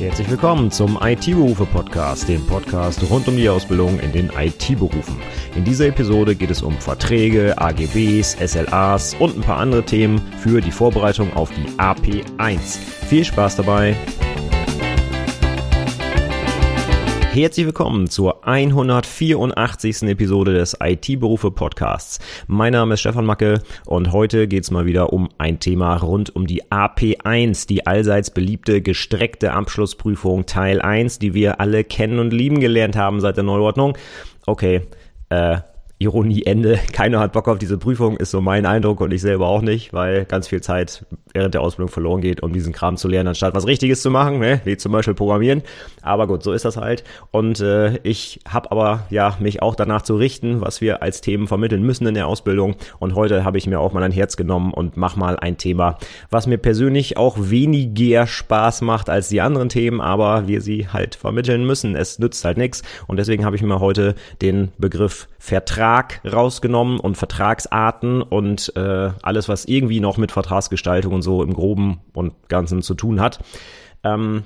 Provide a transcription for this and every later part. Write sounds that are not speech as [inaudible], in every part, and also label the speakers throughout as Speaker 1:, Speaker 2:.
Speaker 1: Herzlich willkommen zum IT-Berufe-Podcast, dem Podcast rund um die Ausbildung in den IT-Berufen. In dieser Episode geht es um Verträge, AGBs, SLAs und ein paar andere Themen für die Vorbereitung auf die AP1. Viel Spaß dabei! Herzlich willkommen zur 184. Episode des IT-Berufe Podcasts. Mein Name ist Stefan Macke und heute geht's mal wieder um ein Thema rund um die AP1, die allseits beliebte gestreckte Abschlussprüfung Teil 1, die wir alle kennen und lieben gelernt haben seit der Neuordnung. Okay, äh, Ironie Ende. [laughs] Keiner hat Bock auf diese Prüfung, ist so mein Eindruck und ich selber auch nicht, weil ganz viel Zeit während der Ausbildung verloren geht, um diesen Kram zu lernen, anstatt was Richtiges zu machen, ne? wie zum Beispiel Programmieren. Aber gut, so ist das halt. Und äh, ich habe aber ja mich auch danach zu richten, was wir als Themen vermitteln müssen in der Ausbildung. Und heute habe ich mir auch mal ein Herz genommen und mach mal ein Thema, was mir persönlich auch weniger Spaß macht als die anderen Themen, aber wir sie halt vermitteln müssen. Es nützt halt nichts. Und deswegen habe ich mir heute den Begriff Vertrag rausgenommen und Vertragsarten und äh, alles, was irgendwie noch mit Vertragsgestaltung und so im Groben und Ganzen zu tun hat. Ähm,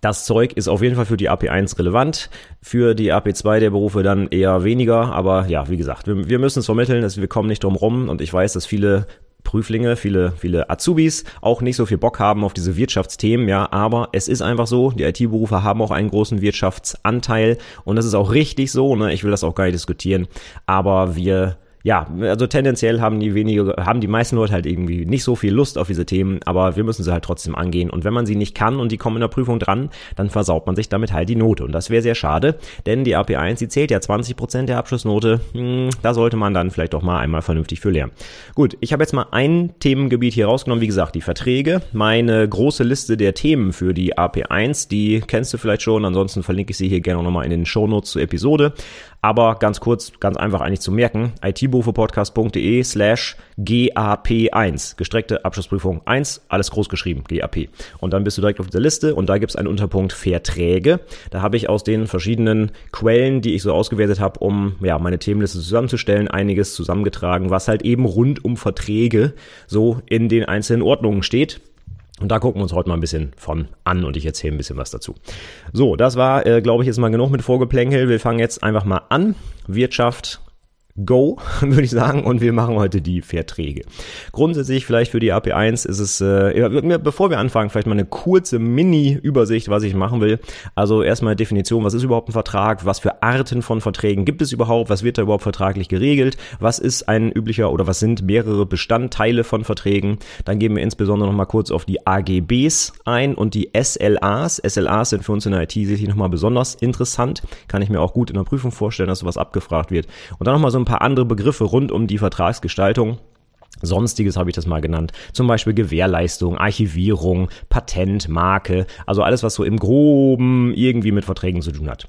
Speaker 1: das Zeug ist auf jeden Fall für die AP1 relevant, für die AP2 der Berufe dann eher weniger, aber ja, wie gesagt, wir, wir müssen es vermitteln, dass wir kommen nicht drum rum. Und ich weiß, dass viele Prüflinge, viele, viele Azubis auch nicht so viel Bock haben auf diese Wirtschaftsthemen, ja, aber es ist einfach so, die IT-Berufe haben auch einen großen Wirtschaftsanteil und das ist auch richtig so, ne? Ich will das auch gar nicht diskutieren, aber wir ja, also tendenziell haben die wenige, haben die meisten Leute halt irgendwie nicht so viel Lust auf diese Themen, aber wir müssen sie halt trotzdem angehen. Und wenn man sie nicht kann und die kommen in der Prüfung dran, dann versaut man sich damit halt die Note. Und das wäre sehr schade, denn die AP1, die zählt ja 20% der Abschlussnote. Hm, da sollte man dann vielleicht doch mal einmal vernünftig für lernen. Gut, ich habe jetzt mal ein Themengebiet hier rausgenommen. Wie gesagt, die Verträge. Meine große Liste der Themen für die AP1, die kennst du vielleicht schon. Ansonsten verlinke ich sie hier gerne nochmal in den Shownotes zur Episode. Aber ganz kurz, ganz einfach eigentlich zu merken, itberufepodcast.de slash GAP1, gestreckte Abschlussprüfung 1, alles groß geschrieben, GAP. Und dann bist du direkt auf dieser Liste und da gibt es einen Unterpunkt Verträge. Da habe ich aus den verschiedenen Quellen, die ich so ausgewertet habe, um ja meine Themenliste zusammenzustellen, einiges zusammengetragen, was halt eben rund um Verträge so in den einzelnen Ordnungen steht. Und da gucken wir uns heute mal ein bisschen von an und ich erzähle ein bisschen was dazu. So, das war, äh, glaube ich, jetzt mal genug mit Vorgeplänkel. Wir fangen jetzt einfach mal an. Wirtschaft, Go, [laughs] würde ich sagen, und wir machen heute die Verträge. Grundsätzlich vielleicht für die AP1 ist es, äh, bevor wir anfangen, vielleicht mal eine kurze Mini-Übersicht, was ich machen will. Also erstmal Definition, was ist überhaupt ein Vertrag, was für Arten von Verträgen gibt es überhaupt, was wird da überhaupt vertraglich geregelt, was ist ein üblicher oder was sind mehrere Bestandteile von Verträgen. Dann gehen wir insbesondere nochmal kurz auf die AGBs ein und die SLAs. SLAs sind für uns in der IT sicherlich nochmal besonders interessant. Kann ich mir auch gut in der Prüfung vorstellen, dass sowas abgefragt wird. Und dann nochmal so ein paar andere Begriffe rund um die Vertragsgestaltung. Sonstiges habe ich das mal genannt. Zum Beispiel Gewährleistung, Archivierung, Patent, Marke, also alles, was so im Groben irgendwie mit Verträgen zu tun hat.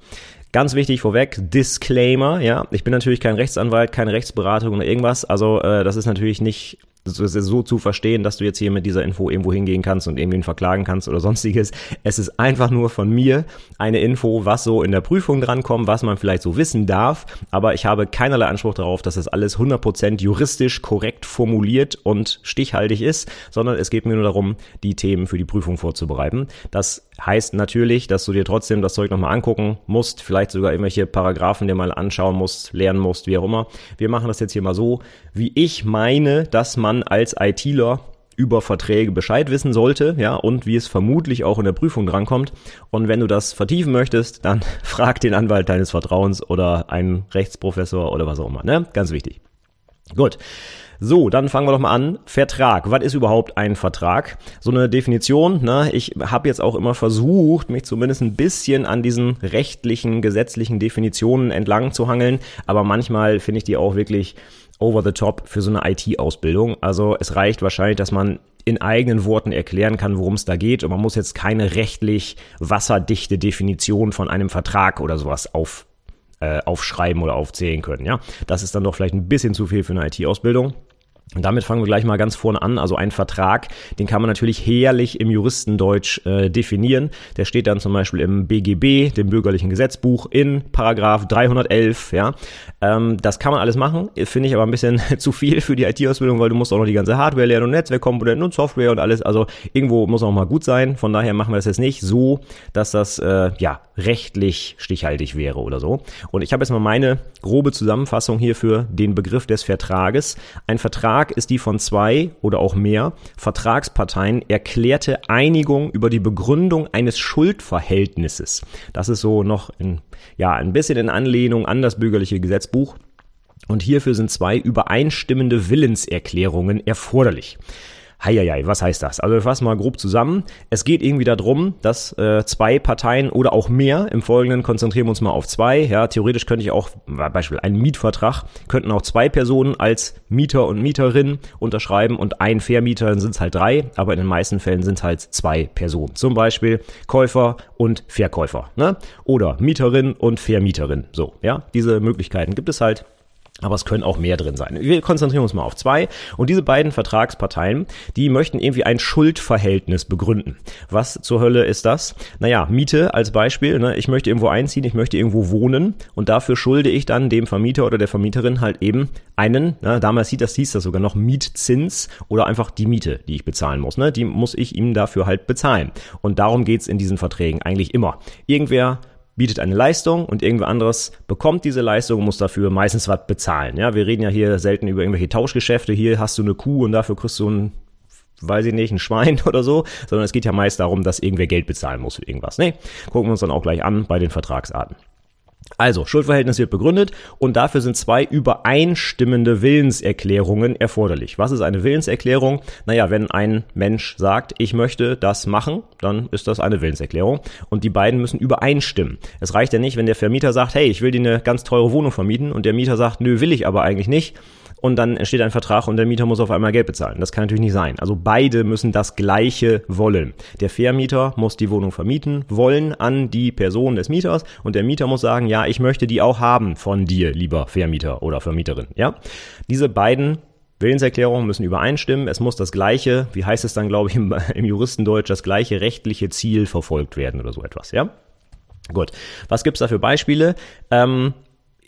Speaker 1: Ganz wichtig vorweg, Disclaimer, ja, ich bin natürlich kein Rechtsanwalt, keine Rechtsberatung oder irgendwas, also äh, das ist natürlich nicht so zu verstehen, dass du jetzt hier mit dieser Info irgendwo hingehen kannst und irgendwen verklagen kannst oder sonstiges. Es ist einfach nur von mir eine Info, was so in der Prüfung drankommt, was man vielleicht so wissen darf, aber ich habe keinerlei Anspruch darauf, dass das alles 100% juristisch korrekt formuliert und stichhaltig ist, sondern es geht mir nur darum, die Themen für die Prüfung vorzubereiten. Das heißt natürlich, dass du dir trotzdem das Zeug nochmal angucken musst, vielleicht sogar irgendwelche Paragraphen dir mal anschauen musst, lernen musst, wie auch immer. Wir machen das jetzt hier mal so, wie ich meine, dass man als ITler über Verträge Bescheid wissen sollte, ja, und wie es vermutlich auch in der Prüfung drankommt. Und wenn du das vertiefen möchtest, dann [laughs] frag den Anwalt deines Vertrauens oder einen Rechtsprofessor oder was auch immer, ne? Ganz wichtig. Gut. So, dann fangen wir doch mal an. Vertrag. Was ist überhaupt ein Vertrag? So eine Definition. Ne? Ich habe jetzt auch immer versucht, mich zumindest ein bisschen an diesen rechtlichen, gesetzlichen Definitionen entlang zu hangeln. Aber manchmal finde ich die auch wirklich over the top für so eine IT-Ausbildung. Also es reicht wahrscheinlich, dass man in eigenen Worten erklären kann, worum es da geht. Und man muss jetzt keine rechtlich wasserdichte Definition von einem Vertrag oder sowas auf, äh, aufschreiben oder aufzählen können. Ja, das ist dann doch vielleicht ein bisschen zu viel für eine IT-Ausbildung. Und damit fangen wir gleich mal ganz vorne an. Also ein Vertrag, den kann man natürlich herrlich im Juristendeutsch äh, definieren. Der steht dann zum Beispiel im BGB, dem bürgerlichen Gesetzbuch, in Paragraph 311. Ja, ähm, das kann man alles machen. Finde ich aber ein bisschen [laughs] zu viel für die IT-Ausbildung, weil du musst auch noch die ganze Hardware lernen und Netzwerkkomponenten und Software und alles. Also irgendwo muss auch mal gut sein. Von daher machen wir das jetzt nicht so, dass das äh, ja rechtlich stichhaltig wäre oder so. Und ich habe jetzt mal meine grobe Zusammenfassung hier für den Begriff des Vertrages. Ein Vertrag ist die von zwei oder auch mehr Vertragsparteien erklärte Einigung über die Begründung eines Schuldverhältnisses. Das ist so noch in, ja, ein bisschen in Anlehnung an das bürgerliche Gesetzbuch. Und hierfür sind zwei übereinstimmende Willenserklärungen erforderlich. Heieiei, was heißt das? Also wir fassen mal grob zusammen. Es geht irgendwie darum, dass äh, zwei Parteien oder auch mehr, im Folgenden konzentrieren wir uns mal auf zwei. Ja, theoretisch könnte ich auch, Beispiel ein Mietvertrag, könnten auch zwei Personen als Mieter und Mieterin unterschreiben und ein Vermieter, dann sind es halt drei, aber in den meisten Fällen sind es halt zwei Personen. Zum Beispiel Käufer und Verkäufer. Ne? Oder Mieterin und Vermieterin. So, ja, diese Möglichkeiten gibt es halt. Aber es können auch mehr drin sein. Wir konzentrieren uns mal auf zwei. Und diese beiden Vertragsparteien, die möchten irgendwie ein Schuldverhältnis begründen. Was zur Hölle ist das? Naja, Miete als Beispiel. Ne? Ich möchte irgendwo einziehen, ich möchte irgendwo wohnen. Und dafür schulde ich dann dem Vermieter oder der Vermieterin halt eben einen, ne? damals hieß das, hieß das sogar noch Mietzins oder einfach die Miete, die ich bezahlen muss. Ne? Die muss ich ihm dafür halt bezahlen. Und darum geht's in diesen Verträgen eigentlich immer. Irgendwer bietet eine Leistung und irgendwer anderes bekommt diese Leistung und muss dafür meistens was bezahlen. Ja, wir reden ja hier selten über irgendwelche Tauschgeschäfte. Hier hast du eine Kuh und dafür kriegst du ein weiß ich nicht, ein Schwein [laughs] oder so, sondern es geht ja meist darum, dass irgendwer Geld bezahlen muss für irgendwas. Nee, gucken wir uns dann auch gleich an bei den Vertragsarten. Also, Schuldverhältnis wird begründet und dafür sind zwei übereinstimmende Willenserklärungen erforderlich. Was ist eine Willenserklärung? Naja, wenn ein Mensch sagt, ich möchte das machen, dann ist das eine Willenserklärung und die beiden müssen übereinstimmen. Es reicht ja nicht, wenn der Vermieter sagt, hey, ich will dir eine ganz teure Wohnung vermieten und der Mieter sagt, nö, will ich aber eigentlich nicht und dann entsteht ein Vertrag und der Mieter muss auf einmal Geld bezahlen. Das kann natürlich nicht sein. Also beide müssen das Gleiche wollen. Der Vermieter muss die Wohnung vermieten wollen an die Person des Mieters und der Mieter muss sagen, ja, ich möchte die auch haben von dir, lieber Vermieter oder Vermieterin. Ja, diese beiden Willenserklärungen müssen übereinstimmen. Es muss das gleiche, wie heißt es dann, glaube ich, im, im Juristendeutsch, das gleiche rechtliche Ziel verfolgt werden oder so etwas. Ja. Gut. Was gibt's da für Beispiele? Ähm,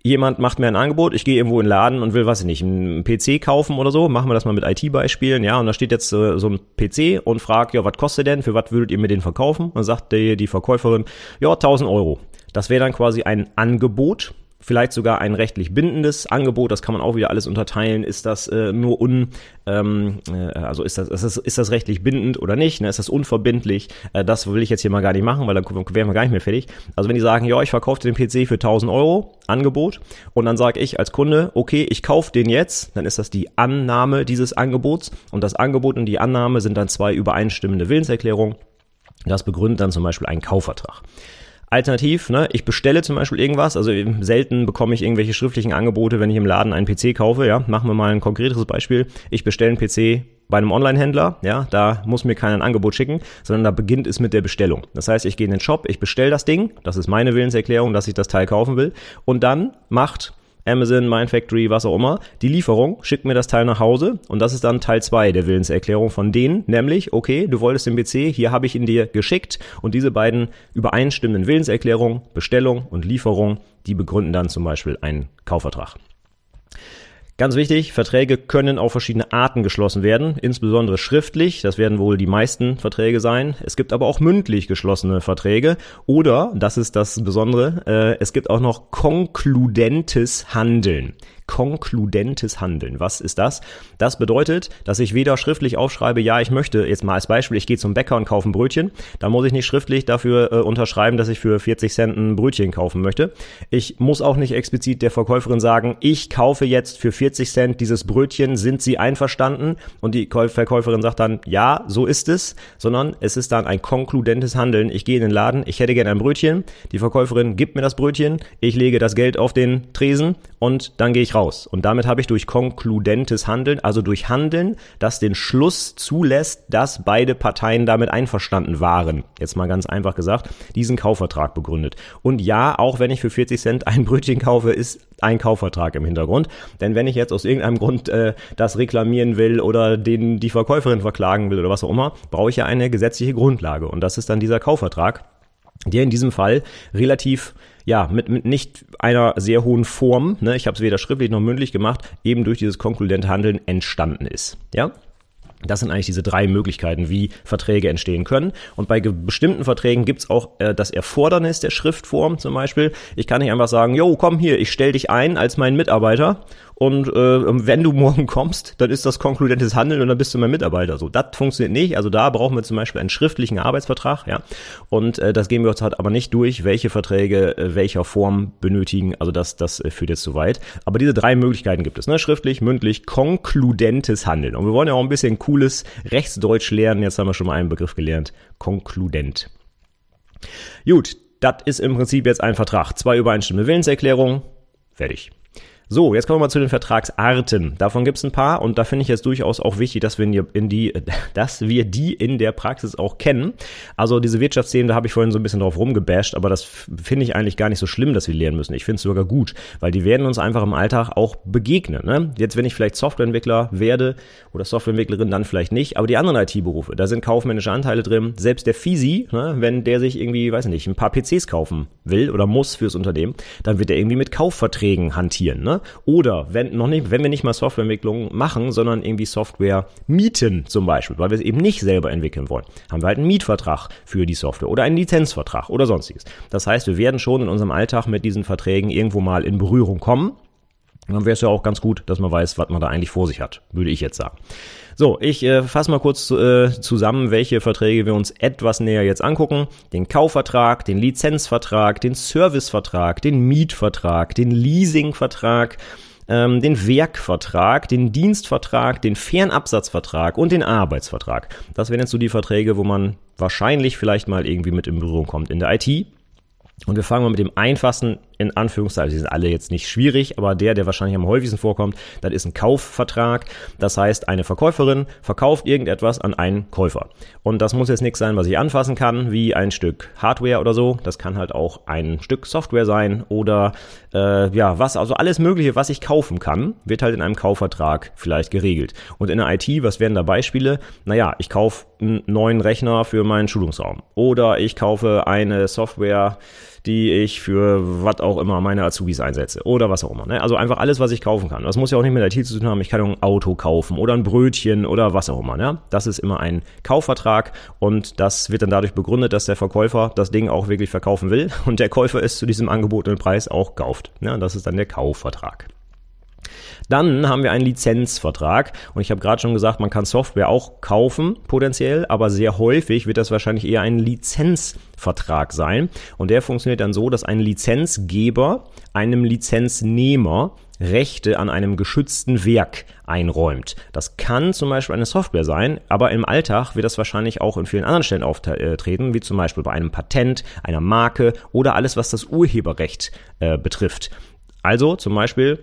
Speaker 1: jemand macht mir ein Angebot, ich gehe irgendwo in den Laden und will, was ich nicht, einen PC kaufen oder so, machen wir das mal mit IT-Beispielen, ja, und da steht jetzt äh, so ein PC und fragt, ja, was kostet denn, für was würdet ihr mir den verkaufen? Und dann sagt die, die Verkäuferin, ja, 1000 Euro. Das wäre dann quasi ein Angebot, vielleicht sogar ein rechtlich bindendes Angebot. Das kann man auch wieder alles unterteilen. Ist das äh, nur un, ähm, äh, also ist das, ist das, ist das rechtlich bindend oder nicht? Ne? Ist das unverbindlich? Äh, das will ich jetzt hier mal gar nicht machen, weil dann wären wir gar nicht mehr fertig. Also wenn die sagen, ja, ich verkaufe den PC für 1000 Euro, Angebot, und dann sage ich als Kunde, okay, ich kaufe den jetzt, dann ist das die Annahme dieses Angebots und das Angebot und die Annahme sind dann zwei übereinstimmende Willenserklärungen. Das begründet dann zum Beispiel einen Kaufvertrag. Alternativ, ne, ich bestelle zum Beispiel irgendwas, also selten bekomme ich irgendwelche schriftlichen Angebote, wenn ich im Laden einen PC kaufe, ja. Machen wir mal ein konkreteres Beispiel. Ich bestelle einen PC bei einem Online-Händler, ja, da muss mir keiner ein Angebot schicken, sondern da beginnt es mit der Bestellung. Das heißt, ich gehe in den Shop, ich bestelle das Ding, das ist meine Willenserklärung, dass ich das Teil kaufen will, und dann macht Amazon, Mindfactory, was auch immer, die Lieferung, schickt mir das Teil nach Hause und das ist dann Teil 2 der Willenserklärung von denen, nämlich, okay, du wolltest den PC, hier habe ich ihn dir geschickt. Und diese beiden übereinstimmenden Willenserklärungen, Bestellung und Lieferung, die begründen dann zum Beispiel einen Kaufvertrag. Ganz wichtig, Verträge können auf verschiedene Arten geschlossen werden, insbesondere schriftlich, das werden wohl die meisten Verträge sein. Es gibt aber auch mündlich geschlossene Verträge oder, das ist das Besondere, äh, es gibt auch noch konkludentes Handeln konkludentes Handeln. Was ist das? Das bedeutet, dass ich weder schriftlich aufschreibe, ja, ich möchte, jetzt mal als Beispiel, ich gehe zum Bäcker und kaufe ein Brötchen, da muss ich nicht schriftlich dafür äh, unterschreiben, dass ich für 40 Cent ein Brötchen kaufen möchte. Ich muss auch nicht explizit der Verkäuferin sagen, ich kaufe jetzt für 40 Cent dieses Brötchen, sind Sie einverstanden? Und die Verkäuferin sagt dann, ja, so ist es, sondern es ist dann ein konkludentes Handeln. Ich gehe in den Laden, ich hätte gerne ein Brötchen, die Verkäuferin gibt mir das Brötchen, ich lege das Geld auf den Tresen und dann gehe ich raus raus. Und damit habe ich durch konkludentes Handeln, also durch Handeln, das den Schluss zulässt, dass beide Parteien damit einverstanden waren. Jetzt mal ganz einfach gesagt, diesen Kaufvertrag begründet. Und ja, auch wenn ich für 40 Cent ein Brötchen kaufe, ist ein Kaufvertrag im Hintergrund. Denn wenn ich jetzt aus irgendeinem Grund äh, das reklamieren will oder den die Verkäuferin verklagen will oder was auch immer, brauche ich ja eine gesetzliche Grundlage. Und das ist dann dieser Kaufvertrag, der in diesem Fall relativ ja, mit, mit nicht einer sehr hohen Form, ne, ich habe es weder schriftlich noch mündlich gemacht, eben durch dieses konkludente Handeln entstanden ist. Ja, das sind eigentlich diese drei Möglichkeiten, wie Verträge entstehen können. Und bei bestimmten Verträgen gibt's auch äh, das Erfordernis der Schriftform zum Beispiel. Ich kann nicht einfach sagen, jo, komm hier, ich stell dich ein als mein Mitarbeiter und äh, wenn du morgen kommst, dann ist das konkludentes Handeln und dann bist du mein Mitarbeiter. So, das funktioniert nicht. Also da brauchen wir zum Beispiel einen schriftlichen Arbeitsvertrag, ja. Und äh, das gehen wir uns halt aber nicht durch, welche Verträge äh, welcher Form benötigen. Also das, das äh, führt jetzt zu weit. Aber diese drei Möglichkeiten gibt es, ne? Schriftlich, mündlich, konkludentes Handeln. Und wir wollen ja auch ein bisschen cooles Rechtsdeutsch lernen. Jetzt haben wir schon mal einen Begriff gelernt. Konkludent. Gut, das ist im Prinzip jetzt ein Vertrag. Zwei übereinstimmende Willenserklärungen. Fertig. So, jetzt kommen wir mal zu den Vertragsarten. Davon gibt es ein paar und da finde ich jetzt durchaus auch wichtig, dass wir, in die, [laughs] dass wir die in der Praxis auch kennen. Also diese Wirtschaftsthemen, da habe ich vorhin so ein bisschen drauf rumgebasht, aber das finde ich eigentlich gar nicht so schlimm, dass wir lernen müssen. Ich finde es sogar gut, weil die werden uns einfach im Alltag auch begegnen. Ne? Jetzt, wenn ich vielleicht Softwareentwickler werde oder Softwareentwicklerin, dann vielleicht nicht, aber die anderen IT-Berufe, da sind kaufmännische Anteile drin. Selbst der Fisi, ne, wenn der sich irgendwie, weiß nicht, ein paar PCs kaufen will oder muss fürs Unternehmen, dann wird er irgendwie mit Kaufverträgen hantieren. Ne? Oder wenn noch nicht, wenn wir nicht mal Softwareentwicklung machen, sondern irgendwie Software mieten zum Beispiel, weil wir es eben nicht selber entwickeln wollen, haben wir halt einen Mietvertrag für die Software oder einen Lizenzvertrag oder sonstiges. Das heißt, wir werden schon in unserem Alltag mit diesen Verträgen irgendwo mal in Berührung kommen. Dann wäre es ja auch ganz gut, dass man weiß, was man da eigentlich vor sich hat, würde ich jetzt sagen. So, ich äh, fasse mal kurz äh, zusammen, welche Verträge wir uns etwas näher jetzt angucken. Den Kaufvertrag, den Lizenzvertrag, den Servicevertrag, den Mietvertrag, den Leasingvertrag, ähm, den Werkvertrag, den Dienstvertrag, den Fernabsatzvertrag und den Arbeitsvertrag. Das wären jetzt so die Verträge, wo man wahrscheinlich vielleicht mal irgendwie mit in Berührung kommt in der IT. Und wir fangen mal mit dem einfachsten in Anführungszeichen, die sind alle jetzt nicht schwierig, aber der, der wahrscheinlich am häufigsten vorkommt, das ist ein Kaufvertrag. Das heißt, eine Verkäuferin verkauft irgendetwas an einen Käufer. Und das muss jetzt nichts sein, was ich anfassen kann, wie ein Stück Hardware oder so. Das kann halt auch ein Stück Software sein oder äh, ja, was, also alles Mögliche, was ich kaufen kann, wird halt in einem Kaufvertrag vielleicht geregelt. Und in der IT, was wären da Beispiele? Naja, ich kaufe einen neuen Rechner für meinen Schulungsraum oder ich kaufe eine Software, die ich für was auch immer meine Azubis einsetze oder was auch immer. Ne? Also einfach alles, was ich kaufen kann. Das muss ja auch nicht mit IT zu tun haben. Ich kann ein Auto kaufen oder ein Brötchen oder was auch immer. Ne? Das ist immer ein Kaufvertrag und das wird dann dadurch begründet, dass der Verkäufer das Ding auch wirklich verkaufen will und der Käufer es zu diesem angebotenen Preis auch kauft. Ne? Das ist dann der Kaufvertrag. Dann haben wir einen Lizenzvertrag und ich habe gerade schon gesagt, man kann Software auch kaufen, potenziell, aber sehr häufig wird das wahrscheinlich eher ein Lizenzvertrag sein und der funktioniert dann so, dass ein Lizenzgeber einem Lizenznehmer Rechte an einem geschützten Werk einräumt. Das kann zum Beispiel eine Software sein, aber im Alltag wird das wahrscheinlich auch in vielen anderen Stellen auftreten, wie zum Beispiel bei einem Patent, einer Marke oder alles, was das Urheberrecht äh, betrifft. Also zum Beispiel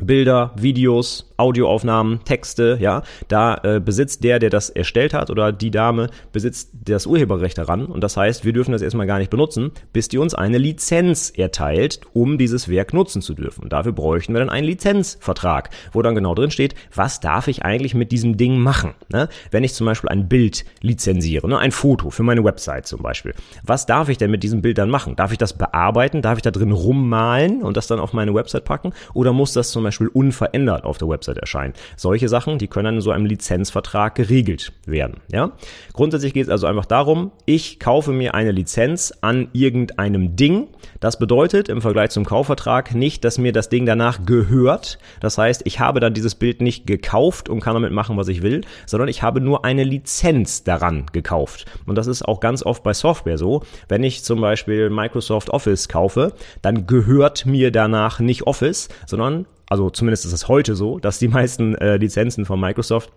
Speaker 1: Bilder, Videos, Audioaufnahmen, Texte, ja, da äh, besitzt der, der das erstellt hat oder die Dame besitzt das Urheberrecht daran und das heißt, wir dürfen das erstmal gar nicht benutzen, bis die uns eine Lizenz erteilt, um dieses Werk nutzen zu dürfen. Und dafür bräuchten wir dann einen Lizenzvertrag, wo dann genau drin steht, was darf ich eigentlich mit diesem Ding machen? Ne? Wenn ich zum Beispiel ein Bild lizenziere, ne? ein Foto für meine Website zum Beispiel, was darf ich denn mit diesem Bild dann machen? Darf ich das bearbeiten? Darf ich da drin rummalen und das dann auf meine Website packen? Oder muss das zum Beispiel unverändert auf der Website erscheinen. Solche Sachen, die können dann in so einem Lizenzvertrag geregelt werden. Ja? Grundsätzlich geht es also einfach darum, ich kaufe mir eine Lizenz an irgendeinem Ding. Das bedeutet im Vergleich zum Kaufvertrag nicht, dass mir das Ding danach gehört. Das heißt, ich habe dann dieses Bild nicht gekauft und kann damit machen, was ich will, sondern ich habe nur eine Lizenz daran gekauft. Und das ist auch ganz oft bei Software so. Wenn ich zum Beispiel Microsoft Office kaufe, dann gehört mir danach nicht Office, sondern also zumindest ist es heute so, dass die meisten äh, Lizenzen von Microsoft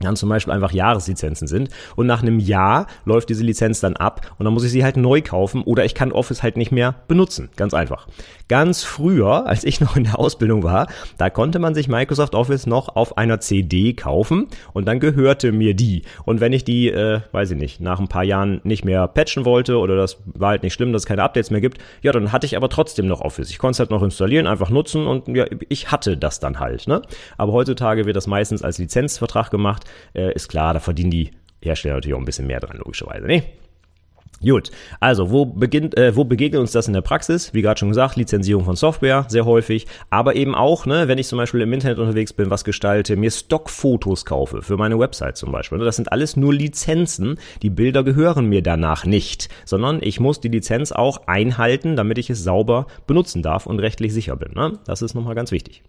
Speaker 1: dann zum Beispiel einfach Jahreslizenzen sind und nach einem Jahr läuft diese Lizenz dann ab und dann muss ich sie halt neu kaufen oder ich kann Office halt nicht mehr benutzen. Ganz einfach. Ganz früher, als ich [laughs] noch in der Ausbildung war, da konnte man sich Microsoft Office noch auf einer CD kaufen und dann gehörte mir die. Und wenn ich die, äh, weiß ich nicht, nach ein paar Jahren nicht mehr patchen wollte oder das war halt nicht schlimm, dass es keine Updates mehr gibt, ja, dann hatte ich aber trotzdem noch Office. Ich konnte es halt noch installieren, einfach nutzen und ja, ich hatte das dann halt. Ne? Aber heutzutage wird das meistens als Lizenzvertrag gemacht äh, ist klar, da verdienen die Hersteller natürlich auch ein bisschen mehr dran, logischerweise. Ne? Gut, also wo beginnt, äh, wo begegnet uns das in der Praxis? Wie gerade schon gesagt, Lizenzierung von Software sehr häufig, aber eben auch, ne, wenn ich zum Beispiel im Internet unterwegs bin, was gestalte, mir Stockfotos kaufe für meine Website zum Beispiel. Ne? Das sind alles nur Lizenzen. Die Bilder gehören mir danach nicht, sondern ich muss die Lizenz auch einhalten, damit ich es sauber benutzen darf und rechtlich sicher bin. Ne? Das ist nochmal ganz wichtig.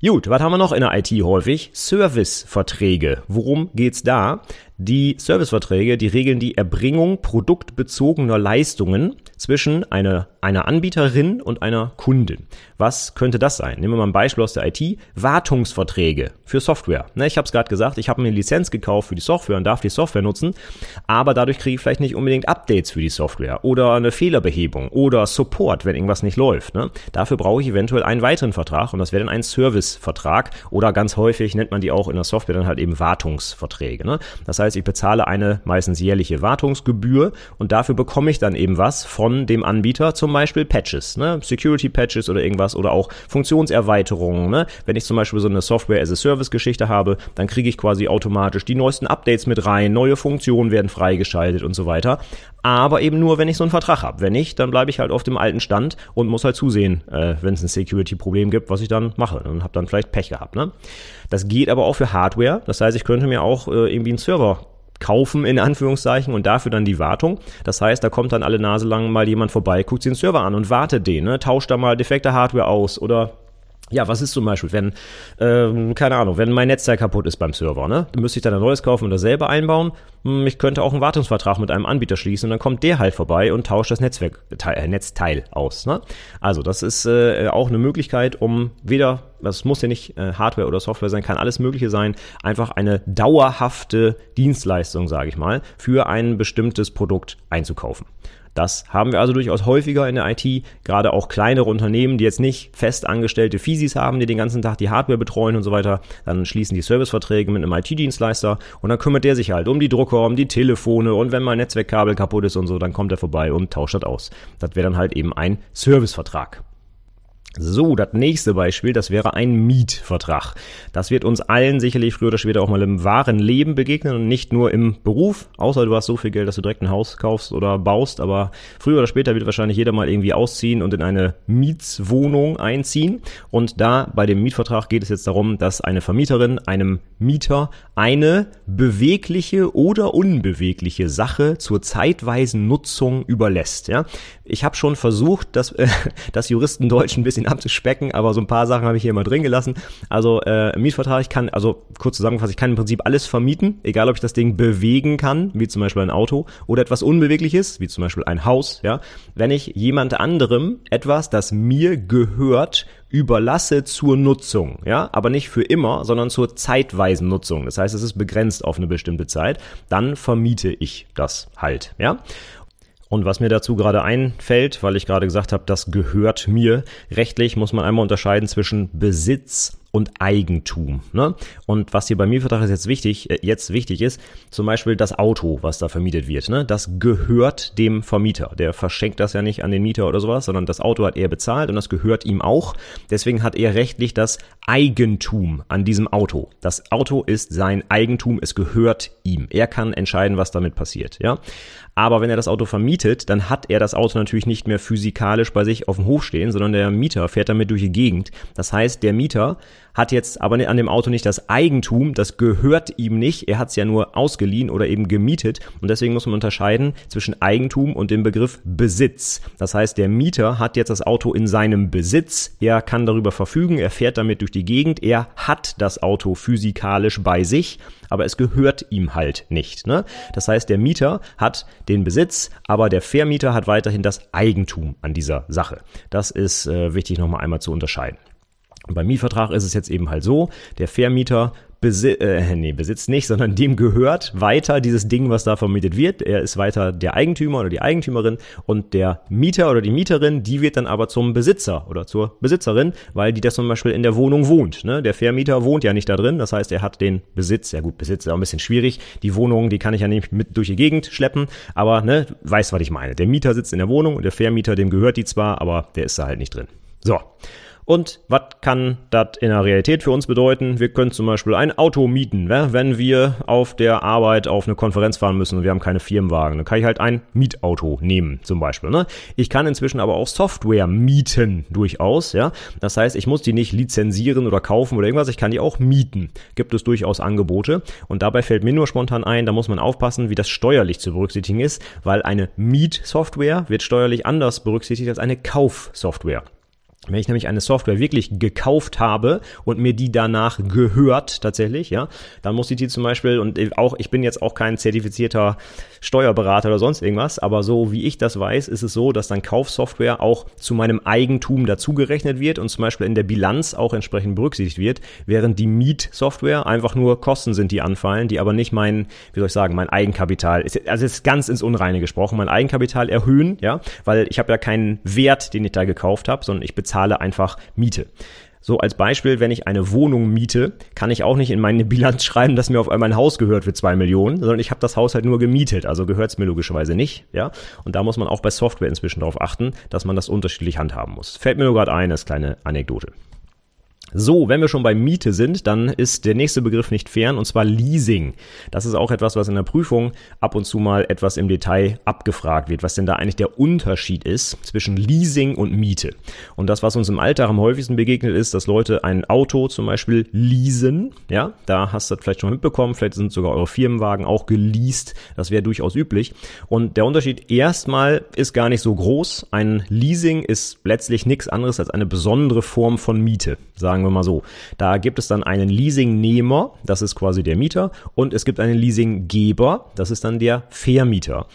Speaker 1: Gut, was haben wir noch in der IT häufig? Serviceverträge. Worum geht's da? Die Serviceverträge, die regeln die Erbringung produktbezogener Leistungen zwischen einer, einer Anbieterin und einer Kundin. Was könnte das sein? Nehmen wir mal ein Beispiel aus der IT. Wartungsverträge für Software. Ne, ich habe es gerade gesagt, ich habe mir eine Lizenz gekauft für die Software und darf die Software nutzen, aber dadurch kriege ich vielleicht nicht unbedingt Updates für die Software oder eine Fehlerbehebung oder Support, wenn irgendwas nicht läuft. Ne? Dafür brauche ich eventuell einen weiteren Vertrag und das wäre dann ein Servicevertrag oder ganz häufig nennt man die auch in der Software dann halt eben Wartungsverträge. Ne? Das heißt, heißt, ich bezahle eine meistens jährliche Wartungsgebühr und dafür bekomme ich dann eben was von dem Anbieter, zum Beispiel Patches, ne? Security Patches oder irgendwas oder auch Funktionserweiterungen. Ne? Wenn ich zum Beispiel so eine Software as a Service Geschichte habe, dann kriege ich quasi automatisch die neuesten Updates mit rein, neue Funktionen werden freigeschaltet und so weiter. Aber eben nur, wenn ich so einen Vertrag habe. Wenn nicht, dann bleibe ich halt auf dem alten Stand und muss halt zusehen, äh, wenn es ein Security-Problem gibt, was ich dann mache und habe dann vielleicht Pech gehabt. Ne? Das geht aber auch für Hardware. Das heißt, ich könnte mir auch äh, irgendwie einen Server kaufen in Anführungszeichen und dafür dann die Wartung. Das heißt, da kommt dann alle Nase lang mal jemand vorbei, guckt sich den Server an und wartet den, ne? tauscht da mal defekte Hardware aus oder ja, was ist zum Beispiel, wenn, ähm, keine Ahnung, wenn mein Netzteil kaputt ist beim Server, ne? Dann müsste ich dann ein neues kaufen und das selber einbauen. Hm, ich könnte auch einen Wartungsvertrag mit einem Anbieter schließen und dann kommt der halt vorbei und tauscht das Netzwerk, äh, Netzteil aus, ne? Also, das ist äh, auch eine Möglichkeit, um weder, das muss ja nicht äh, Hardware oder Software sein, kann alles Mögliche sein, einfach eine dauerhafte Dienstleistung, sage ich mal, für ein bestimmtes Produkt einzukaufen. Das haben wir also durchaus häufiger in der IT, gerade auch kleinere Unternehmen, die jetzt nicht fest angestellte Physis haben, die den ganzen Tag die Hardware betreuen und so weiter. Dann schließen die Serviceverträge mit einem IT-Dienstleister und dann kümmert der sich halt um die Drucker, um die Telefone und wenn mal ein Netzwerkkabel kaputt ist und so, dann kommt er vorbei und tauscht das aus. Das wäre dann halt eben ein Servicevertrag. So, das nächste Beispiel, das wäre ein Mietvertrag. Das wird uns allen sicherlich früher oder später auch mal im wahren Leben begegnen und nicht nur im Beruf, außer du hast so viel Geld, dass du direkt ein Haus kaufst oder baust, aber früher oder später wird wahrscheinlich jeder mal irgendwie ausziehen und in eine Mietswohnung einziehen. Und da bei dem Mietvertrag geht es jetzt darum, dass eine Vermieterin einem Mieter eine bewegliche oder unbewegliche Sache zur zeitweisen Nutzung überlässt. Ja? Ich habe schon versucht, das, äh, das Juristendeutsch ein bisschen abzuspecken, aber so ein paar Sachen habe ich hier immer drin gelassen. Also äh, Mietvertrag, ich kann, also kurz zusammengefasst, ich kann im Prinzip alles vermieten, egal ob ich das Ding bewegen kann, wie zum Beispiel ein Auto, oder etwas Unbewegliches, wie zum Beispiel ein Haus, ja. Wenn ich jemand anderem etwas, das mir gehört, überlasse zur Nutzung, ja, aber nicht für immer, sondern zur zeitweisen Nutzung. Das heißt, es ist begrenzt auf eine bestimmte Zeit, dann vermiete ich das halt, ja. Und was mir dazu gerade einfällt, weil ich gerade gesagt habe, das gehört mir, rechtlich muss man einmal unterscheiden zwischen Besitz und Eigentum. Ne? Und was hier beim Mietvertrag jetzt wichtig, äh, jetzt wichtig ist, zum Beispiel das Auto, was da vermietet wird, ne? das gehört dem Vermieter. Der verschenkt das ja nicht an den Mieter oder sowas, sondern das Auto hat er bezahlt und das gehört ihm auch. Deswegen hat er rechtlich das Eigentum an diesem Auto. Das Auto ist sein Eigentum, es gehört ihm. Er kann entscheiden, was damit passiert. Ja? Aber wenn er das Auto vermietet, dann hat er das Auto natürlich nicht mehr physikalisch bei sich auf dem Hof stehen, sondern der Mieter fährt damit durch die Gegend. Das heißt, der Mieter hat jetzt aber an dem Auto nicht das Eigentum, das gehört ihm nicht, er hat es ja nur ausgeliehen oder eben gemietet und deswegen muss man unterscheiden zwischen Eigentum und dem Begriff Besitz. Das heißt, der Mieter hat jetzt das Auto in seinem Besitz, er kann darüber verfügen, er fährt damit durch die Gegend, er hat das Auto physikalisch bei sich, aber es gehört ihm halt nicht. Ne? Das heißt, der Mieter hat den Besitz, aber der Vermieter hat weiterhin das Eigentum an dieser Sache. Das ist äh, wichtig nochmal einmal zu unterscheiden. Und beim Mietvertrag ist es jetzt eben halt so, der Vermieter besitzt, äh, [laughs] nee, besitzt nicht, sondern dem gehört weiter dieses Ding, was da vermietet wird. Er ist weiter der Eigentümer oder die Eigentümerin und der Mieter oder die Mieterin, die wird dann aber zum Besitzer oder zur Besitzerin, weil die das zum Beispiel in der Wohnung wohnt. Ne? Der Vermieter wohnt ja nicht da drin, das heißt, er hat den Besitz. Ja gut, Besitz ist auch ein bisschen schwierig. Die Wohnung, die kann ich ja nicht mit durch die Gegend schleppen, aber ne, weiß, was ich meine. Der Mieter sitzt in der Wohnung und der Vermieter, dem gehört die zwar, aber der ist da halt nicht drin. So. Und was kann das in der Realität für uns bedeuten? Wir können zum Beispiel ein Auto mieten, wenn wir auf der Arbeit auf eine Konferenz fahren müssen und wir haben keine Firmenwagen. Dann kann ich halt ein Mietauto nehmen, zum Beispiel. Ne? Ich kann inzwischen aber auch Software mieten, durchaus. Das heißt, ich muss die nicht lizenzieren oder kaufen oder irgendwas, ich kann die auch mieten. Gibt es durchaus Angebote. Und dabei fällt mir nur spontan ein, da muss man aufpassen, wie das steuerlich zu berücksichtigen ist, weil eine Mietsoftware wird steuerlich anders berücksichtigt als eine Kaufsoftware. Wenn ich nämlich eine Software wirklich gekauft habe und mir die danach gehört tatsächlich, ja, dann muss ich die zum Beispiel und auch, ich bin jetzt auch kein zertifizierter Steuerberater oder sonst irgendwas, aber so wie ich das weiß, ist es so, dass dann Kaufsoftware auch zu meinem Eigentum dazugerechnet wird und zum Beispiel in der Bilanz auch entsprechend berücksichtigt wird, während die Mietsoftware einfach nur Kosten sind, die anfallen, die aber nicht mein, wie soll ich sagen, mein Eigenkapital, also ist ganz ins Unreine gesprochen, mein Eigenkapital erhöhen, ja, weil ich habe ja keinen Wert, den ich da gekauft habe, sondern ich bezahle bezahle einfach Miete. So als Beispiel, wenn ich eine Wohnung miete, kann ich auch nicht in meine Bilanz schreiben, dass mir auf einmal ein Haus gehört für zwei Millionen, sondern ich habe das Haus halt nur gemietet, also gehört es mir logischerweise nicht, ja. Und da muss man auch bei Software inzwischen darauf achten, dass man das unterschiedlich handhaben muss. Fällt mir nur gerade ein, als kleine Anekdote. So, wenn wir schon bei Miete sind, dann ist der nächste Begriff nicht fern, und zwar Leasing. Das ist auch etwas, was in der Prüfung ab und zu mal etwas im Detail abgefragt wird, was denn da eigentlich der Unterschied ist zwischen Leasing und Miete. Und das, was uns im Alltag am häufigsten begegnet, ist, dass Leute ein Auto zum Beispiel leasen. Ja, da hast du das vielleicht schon mitbekommen, vielleicht sind sogar eure Firmenwagen auch geleast. Das wäre durchaus üblich. Und der Unterschied erstmal ist gar nicht so groß. Ein Leasing ist letztlich nichts anderes als eine besondere Form von Miete, sagen sagen wir mal so. Da gibt es dann einen Leasingnehmer, das ist quasi der Mieter, und es gibt einen Leasinggeber, das ist dann der Vermieter.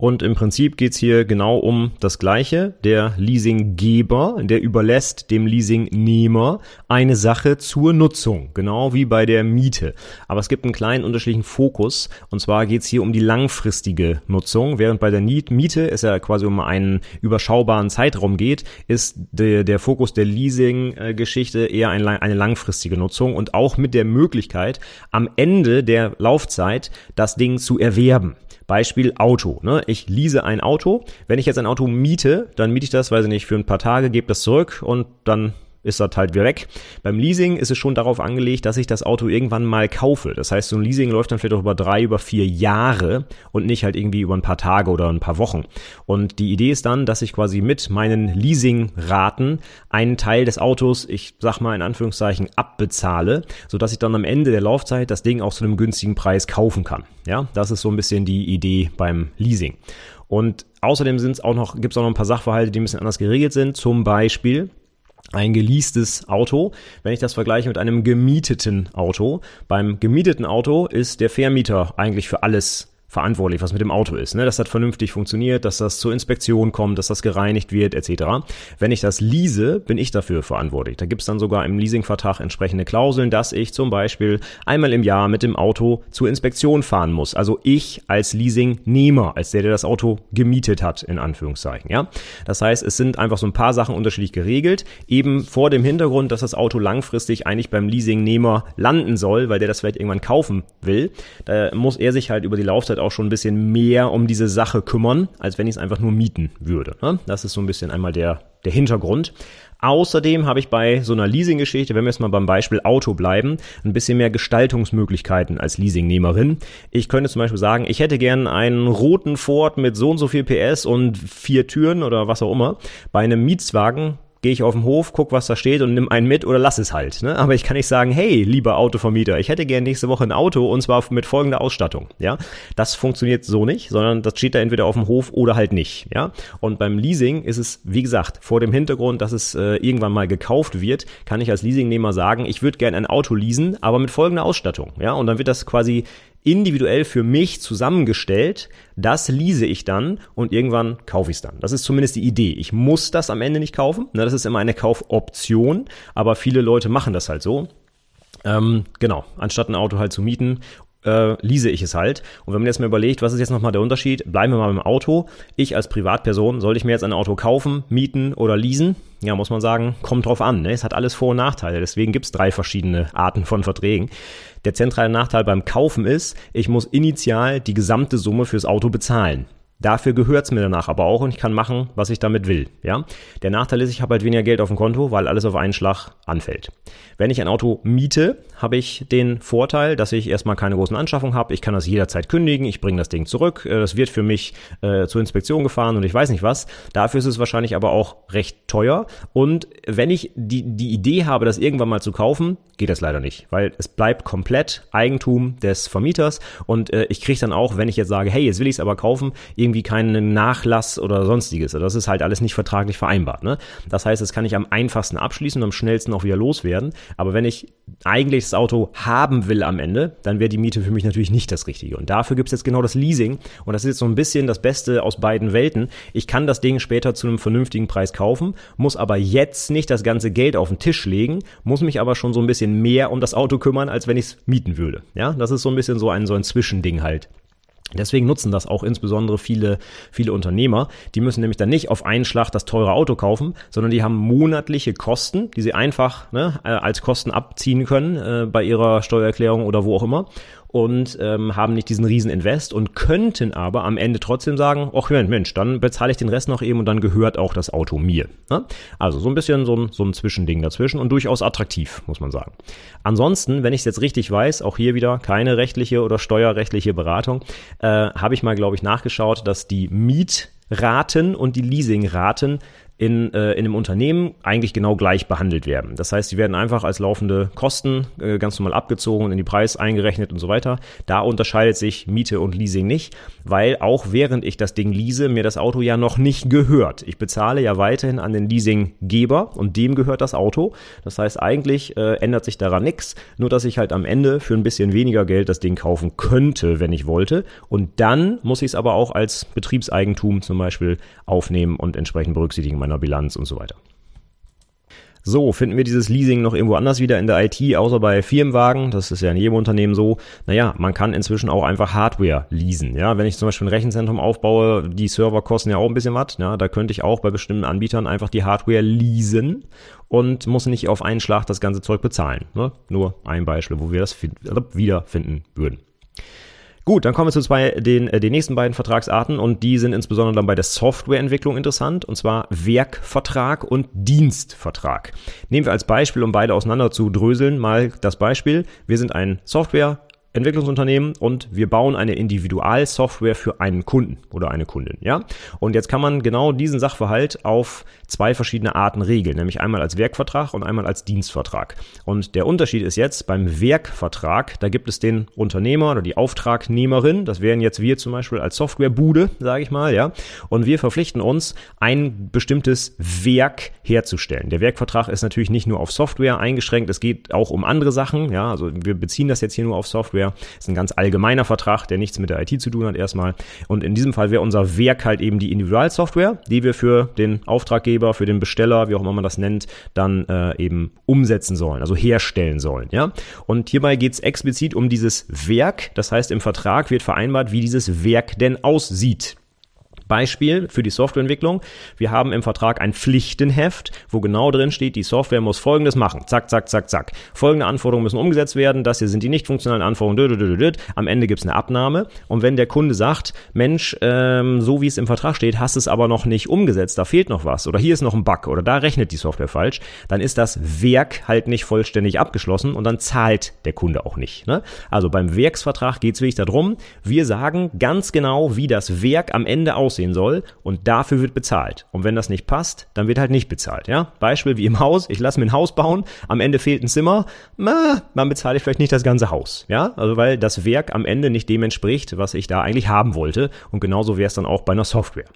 Speaker 1: Und im Prinzip geht's hier genau um das Gleiche. Der Leasinggeber, der überlässt dem Leasingnehmer eine Sache zur Nutzung, genau wie bei der Miete. Aber es gibt einen kleinen unterschiedlichen Fokus. Und zwar geht's hier um die langfristige Nutzung. Während bei der Miete es ja quasi um einen überschaubaren Zeitraum geht, ist der, der Fokus der Leasing-Geschichte eher eine langfristige Nutzung und auch mit der Möglichkeit, am Ende der Laufzeit das Ding zu erwerben. Beispiel Auto. Ne? Ich lease ein Auto. Wenn ich jetzt ein Auto miete, dann miete ich das, weiß ich nicht, für ein paar Tage, gebe das zurück und dann ist das halt wieder weg. Beim Leasing ist es schon darauf angelegt, dass ich das Auto irgendwann mal kaufe. Das heißt, so ein Leasing läuft dann vielleicht auch über drei, über vier Jahre und nicht halt irgendwie über ein paar Tage oder ein paar Wochen. Und die Idee ist dann, dass ich quasi mit meinen Leasingraten einen Teil des Autos, ich sag mal in Anführungszeichen, abbezahle, sodass ich dann am Ende der Laufzeit das Ding auch zu einem günstigen Preis kaufen kann. Ja, das ist so ein bisschen die Idee beim Leasing. Und außerdem sind es auch noch, gibt es auch noch ein paar Sachverhalte, die ein bisschen anders geregelt sind. Zum Beispiel, ein geleastes Auto, wenn ich das vergleiche mit einem gemieteten Auto. Beim gemieteten Auto ist der Vermieter eigentlich für alles verantwortlich, was mit dem Auto ist, ne? dass das vernünftig funktioniert, dass das zur Inspektion kommt, dass das gereinigt wird, etc. Wenn ich das lease, bin ich dafür verantwortlich. Da gibt's dann sogar im Leasingvertrag entsprechende Klauseln, dass ich zum Beispiel einmal im Jahr mit dem Auto zur Inspektion fahren muss. Also ich als Leasingnehmer, als der, der das Auto gemietet hat, in Anführungszeichen. Ja, Das heißt, es sind einfach so ein paar Sachen unterschiedlich geregelt, eben vor dem Hintergrund, dass das Auto langfristig eigentlich beim Leasingnehmer landen soll, weil der das vielleicht irgendwann kaufen will. Da muss er sich halt über die Laufzeit halt auch schon ein bisschen mehr um diese Sache kümmern, als wenn ich es einfach nur mieten würde. Ne? Das ist so ein bisschen einmal der, der Hintergrund. Außerdem habe ich bei so einer Leasing-Geschichte, wenn wir jetzt mal beim Beispiel Auto bleiben, ein bisschen mehr Gestaltungsmöglichkeiten als Leasingnehmerin. Ich könnte zum Beispiel sagen, ich hätte gern einen roten Ford mit so und so viel PS und vier Türen oder was auch immer. Bei einem Mietswagen gehe ich auf den Hof, guck, was da steht und nimm einen mit oder lass es halt. Ne? Aber ich kann nicht sagen, hey, lieber Autovermieter, ich hätte gern nächste Woche ein Auto und zwar mit folgender Ausstattung. Ja, das funktioniert so nicht, sondern das steht da entweder auf dem Hof oder halt nicht. Ja, und beim Leasing ist es, wie gesagt, vor dem Hintergrund, dass es äh, irgendwann mal gekauft wird, kann ich als Leasingnehmer sagen, ich würde gern ein Auto leasen, aber mit folgender Ausstattung. Ja, und dann wird das quasi individuell für mich zusammengestellt. Das lease ich dann und irgendwann kaufe ich es dann. Das ist zumindest die Idee. Ich muss das am Ende nicht kaufen. Das ist immer eine Kaufoption, aber viele Leute machen das halt so. Ähm, genau, anstatt ein Auto halt zu mieten äh, lease ich es halt. Und wenn man jetzt mal überlegt, was ist jetzt nochmal der Unterschied? Bleiben wir mal beim Auto. Ich als Privatperson, soll ich mir jetzt ein Auto kaufen, mieten oder leasen? Ja, muss man sagen, kommt drauf an. Ne? Es hat alles Vor- und Nachteile. Deswegen gibt es drei verschiedene Arten von Verträgen. Der zentrale Nachteil beim Kaufen ist, ich muss initial die gesamte Summe fürs Auto bezahlen. Dafür gehört's mir danach aber auch und ich kann machen, was ich damit will. Ja? Der Nachteil ist, ich habe halt weniger Geld auf dem Konto, weil alles auf einen Schlag anfällt. Wenn ich ein Auto miete, habe ich den Vorteil, dass ich erstmal keine großen Anschaffungen habe. Ich kann das jederzeit kündigen, ich bringe das Ding zurück, es wird für mich äh, zur Inspektion gefahren und ich weiß nicht was. Dafür ist es wahrscheinlich aber auch recht teuer. Und wenn ich die, die Idee habe, das irgendwann mal zu kaufen, geht das leider nicht, weil es bleibt komplett Eigentum des Vermieters und äh, ich kriege dann auch, wenn ich jetzt sage, hey, jetzt will ich es aber kaufen, irgendwie keinen Nachlass oder sonstiges. Das ist halt alles nicht vertraglich vereinbart. Ne? Das heißt, das kann ich am einfachsten abschließen und am schnellsten auch wieder loswerden. Aber wenn ich eigentlich das Auto haben will am Ende, dann wäre die Miete für mich natürlich nicht das Richtige. Und dafür gibt es jetzt genau das Leasing. Und das ist jetzt so ein bisschen das Beste aus beiden Welten. Ich kann das Ding später zu einem vernünftigen Preis kaufen, muss aber jetzt nicht das ganze Geld auf den Tisch legen, muss mich aber schon so ein bisschen mehr um das Auto kümmern, als wenn ich es mieten würde. Ja, das ist so ein bisschen so ein, so ein Zwischending halt. Deswegen nutzen das auch insbesondere viele, viele Unternehmer. Die müssen nämlich dann nicht auf einen Schlag das teure Auto kaufen, sondern die haben monatliche Kosten, die sie einfach ne, äh, als Kosten abziehen können äh, bei ihrer Steuererklärung oder wo auch immer und ähm, haben nicht diesen riesen Invest und könnten aber am Ende trotzdem sagen, ach Mensch, dann bezahle ich den Rest noch eben und dann gehört auch das Auto mir. Ne? Also so ein bisschen so ein, so ein Zwischending dazwischen und durchaus attraktiv, muss man sagen. Ansonsten, wenn ich es jetzt richtig weiß, auch hier wieder keine rechtliche oder steuerrechtliche Beratung, äh, habe ich mal, glaube ich, nachgeschaut, dass die Mietraten und die Leasingraten in, äh, in einem Unternehmen eigentlich genau gleich behandelt werden. Das heißt, sie werden einfach als laufende Kosten äh, ganz normal abgezogen und in die Preis eingerechnet und so weiter. Da unterscheidet sich Miete und Leasing nicht, weil auch während ich das Ding lease, mir das Auto ja noch nicht gehört. Ich bezahle ja weiterhin an den Leasinggeber und dem gehört das Auto. Das heißt, eigentlich äh, ändert sich daran nichts, nur dass ich halt am Ende für ein bisschen weniger Geld das Ding kaufen könnte, wenn ich wollte. Und dann muss ich es aber auch als Betriebseigentum zum Beispiel aufnehmen und entsprechend berücksichtigen meiner Bilanz und so weiter. So, finden wir dieses Leasing noch irgendwo anders wieder in der IT, außer bei Firmenwagen? Das ist ja in jedem Unternehmen so. Naja, man kann inzwischen auch einfach Hardware leasen. Ja, wenn ich zum Beispiel ein Rechenzentrum aufbaue, die Server kosten ja auch ein bisschen was. Ja, da könnte ich auch bei bestimmten Anbietern einfach die Hardware leasen und muss nicht auf einen Schlag das ganze Zeug bezahlen. Ne? Nur ein Beispiel, wo wir das wiederfinden würden. Gut, dann kommen wir zu zwei, den, äh, den nächsten beiden Vertragsarten und die sind insbesondere dann bei der Softwareentwicklung interessant und zwar Werkvertrag und Dienstvertrag. Nehmen wir als Beispiel, um beide auseinander zu dröseln, mal das Beispiel. Wir sind ein Software Entwicklungsunternehmen und wir bauen eine Individualsoftware für einen Kunden oder eine Kundin, ja? Und jetzt kann man genau diesen Sachverhalt auf zwei verschiedene Arten regeln, nämlich einmal als Werkvertrag und einmal als Dienstvertrag. Und der Unterschied ist jetzt beim Werkvertrag, da gibt es den Unternehmer oder die Auftragnehmerin, das wären jetzt wir zum Beispiel als Softwarebude, sage ich mal, ja? Und wir verpflichten uns, ein bestimmtes Werk herzustellen. Der Werkvertrag ist natürlich nicht nur auf Software eingeschränkt, es geht auch um andere Sachen, ja? Also wir beziehen das jetzt hier nur auf Software Software. Ist ein ganz allgemeiner Vertrag, der nichts mit der IT zu tun hat erstmal. Und in diesem Fall wäre unser Werk halt eben die Individualsoftware, die wir für den Auftraggeber, für den Besteller, wie auch immer man das nennt, dann äh, eben umsetzen sollen, also herstellen sollen. Ja? Und hierbei geht es explizit um dieses Werk. Das heißt, im Vertrag wird vereinbart, wie dieses Werk denn aussieht. Beispiel für die Softwareentwicklung. Wir haben im Vertrag ein Pflichtenheft, wo genau drin steht, die Software muss Folgendes machen. Zack, zack, zack, zack. Folgende Anforderungen müssen umgesetzt werden. Das hier sind die nicht funktionalen Anforderungen. Am Ende gibt es eine Abnahme. Und wenn der Kunde sagt, Mensch, ähm, so wie es im Vertrag steht, hast es aber noch nicht umgesetzt, da fehlt noch was oder hier ist noch ein Bug oder da rechnet die Software falsch, dann ist das Werk halt nicht vollständig abgeschlossen und dann zahlt der Kunde auch nicht. Ne? Also beim Werksvertrag geht es wirklich darum, wir sagen ganz genau, wie das Werk am Ende aussieht aussehen soll und dafür wird bezahlt. Und wenn das nicht passt, dann wird halt nicht bezahlt. Ja? Beispiel wie im Haus, ich lasse mir ein Haus bauen, am Ende fehlt ein Zimmer, na, dann bezahle ich vielleicht nicht das ganze Haus. Ja, also weil das Werk am Ende nicht dem entspricht, was ich da eigentlich haben wollte. Und genauso wäre es dann auch bei einer Software.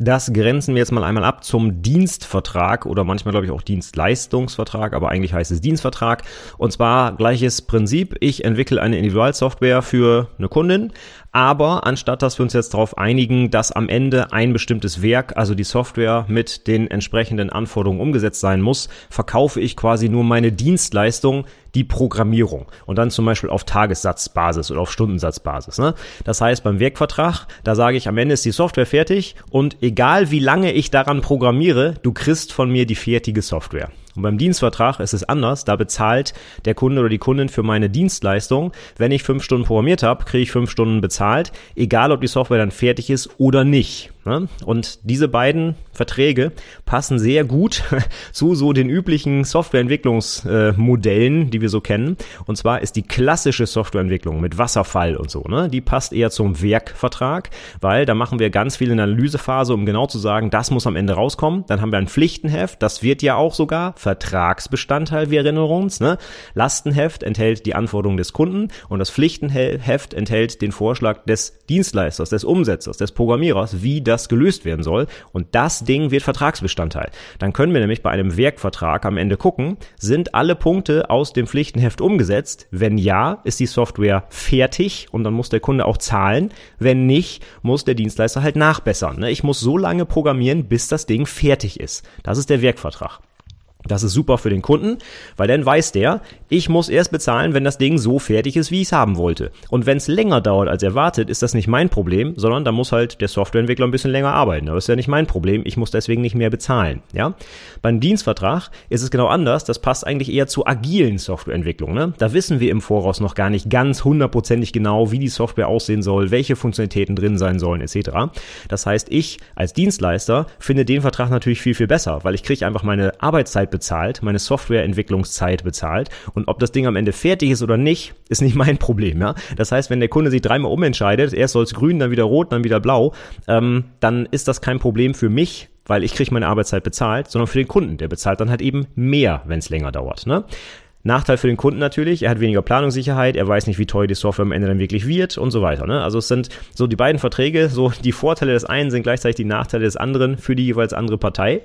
Speaker 1: Das grenzen wir jetzt mal einmal ab zum Dienstvertrag oder manchmal glaube ich auch Dienstleistungsvertrag, aber eigentlich heißt es Dienstvertrag. Und zwar gleiches Prinzip. Ich entwickle eine Individualsoftware für eine Kundin, aber anstatt dass wir uns jetzt darauf einigen, dass am Ende ein bestimmtes Werk, also die Software mit den entsprechenden Anforderungen umgesetzt sein muss, verkaufe ich quasi nur meine Dienstleistung die Programmierung und dann zum Beispiel auf Tagessatzbasis oder auf Stundensatzbasis. Ne? Das heißt, beim Werkvertrag, da sage ich, am Ende ist die Software fertig und egal wie lange ich daran programmiere, du kriegst von mir die fertige Software. Und beim Dienstvertrag ist es anders. Da bezahlt der Kunde oder die Kundin für meine Dienstleistung. Wenn ich fünf Stunden programmiert habe, kriege ich fünf Stunden bezahlt, egal ob die Software dann fertig ist oder nicht. Ne? Und diese beiden Verträge passen sehr gut [laughs] zu so den üblichen Softwareentwicklungsmodellen, die wir so kennen. Und zwar ist die klassische Softwareentwicklung mit Wasserfall und so, ne? die passt eher zum Werkvertrag, weil da machen wir ganz viel in der Analysephase, um genau zu sagen, das muss am Ende rauskommen. Dann haben wir ein Pflichtenheft, das wird ja auch sogar Vertragsbestandteil, wir erinnern uns. Ne? Lastenheft enthält die Anforderungen des Kunden und das Pflichtenheft enthält den Vorschlag des Dienstleisters, des Umsetzers, des Programmierers, wie das das gelöst werden soll. Und das Ding wird Vertragsbestandteil. Dann können wir nämlich bei einem Werkvertrag am Ende gucken, sind alle Punkte aus dem Pflichtenheft umgesetzt? Wenn ja, ist die Software fertig und dann muss der Kunde auch zahlen. Wenn nicht, muss der Dienstleister halt nachbessern. Ne? Ich muss so lange programmieren, bis das Ding fertig ist. Das ist der Werkvertrag. Das ist super für den Kunden, weil dann weiß der, ich muss erst bezahlen, wenn das Ding so fertig ist, wie ich es haben wollte. Und wenn es länger dauert als erwartet, ist das nicht mein Problem, sondern da muss halt der Softwareentwickler ein bisschen länger arbeiten. Das ist ja nicht mein Problem, ich muss deswegen nicht mehr bezahlen. Ja? Beim Dienstvertrag ist es genau anders, das passt eigentlich eher zur agilen Softwareentwicklung. Ne? Da wissen wir im Voraus noch gar nicht ganz hundertprozentig genau, wie die Software aussehen soll, welche Funktionalitäten drin sein sollen, etc. Das heißt, ich als Dienstleister finde den Vertrag natürlich viel, viel besser, weil ich kriege einfach meine Arbeitszeit bezahlt, meine Softwareentwicklungszeit bezahlt und ob das Ding am Ende fertig ist oder nicht, ist nicht mein Problem. Ja? Das heißt, wenn der Kunde sich dreimal umentscheidet, erst soll es grün, dann wieder rot, dann wieder blau, ähm, dann ist das kein Problem für mich, weil ich kriege meine Arbeitszeit bezahlt, sondern für den Kunden. Der bezahlt dann halt eben mehr, wenn es länger dauert. Ne? Nachteil für den Kunden natürlich, er hat weniger Planungssicherheit, er weiß nicht, wie teuer die Software am Ende dann wirklich wird und so weiter. Ne? Also es sind so die beiden Verträge, so die Vorteile des einen sind gleichzeitig die Nachteile des anderen für die jeweils andere Partei.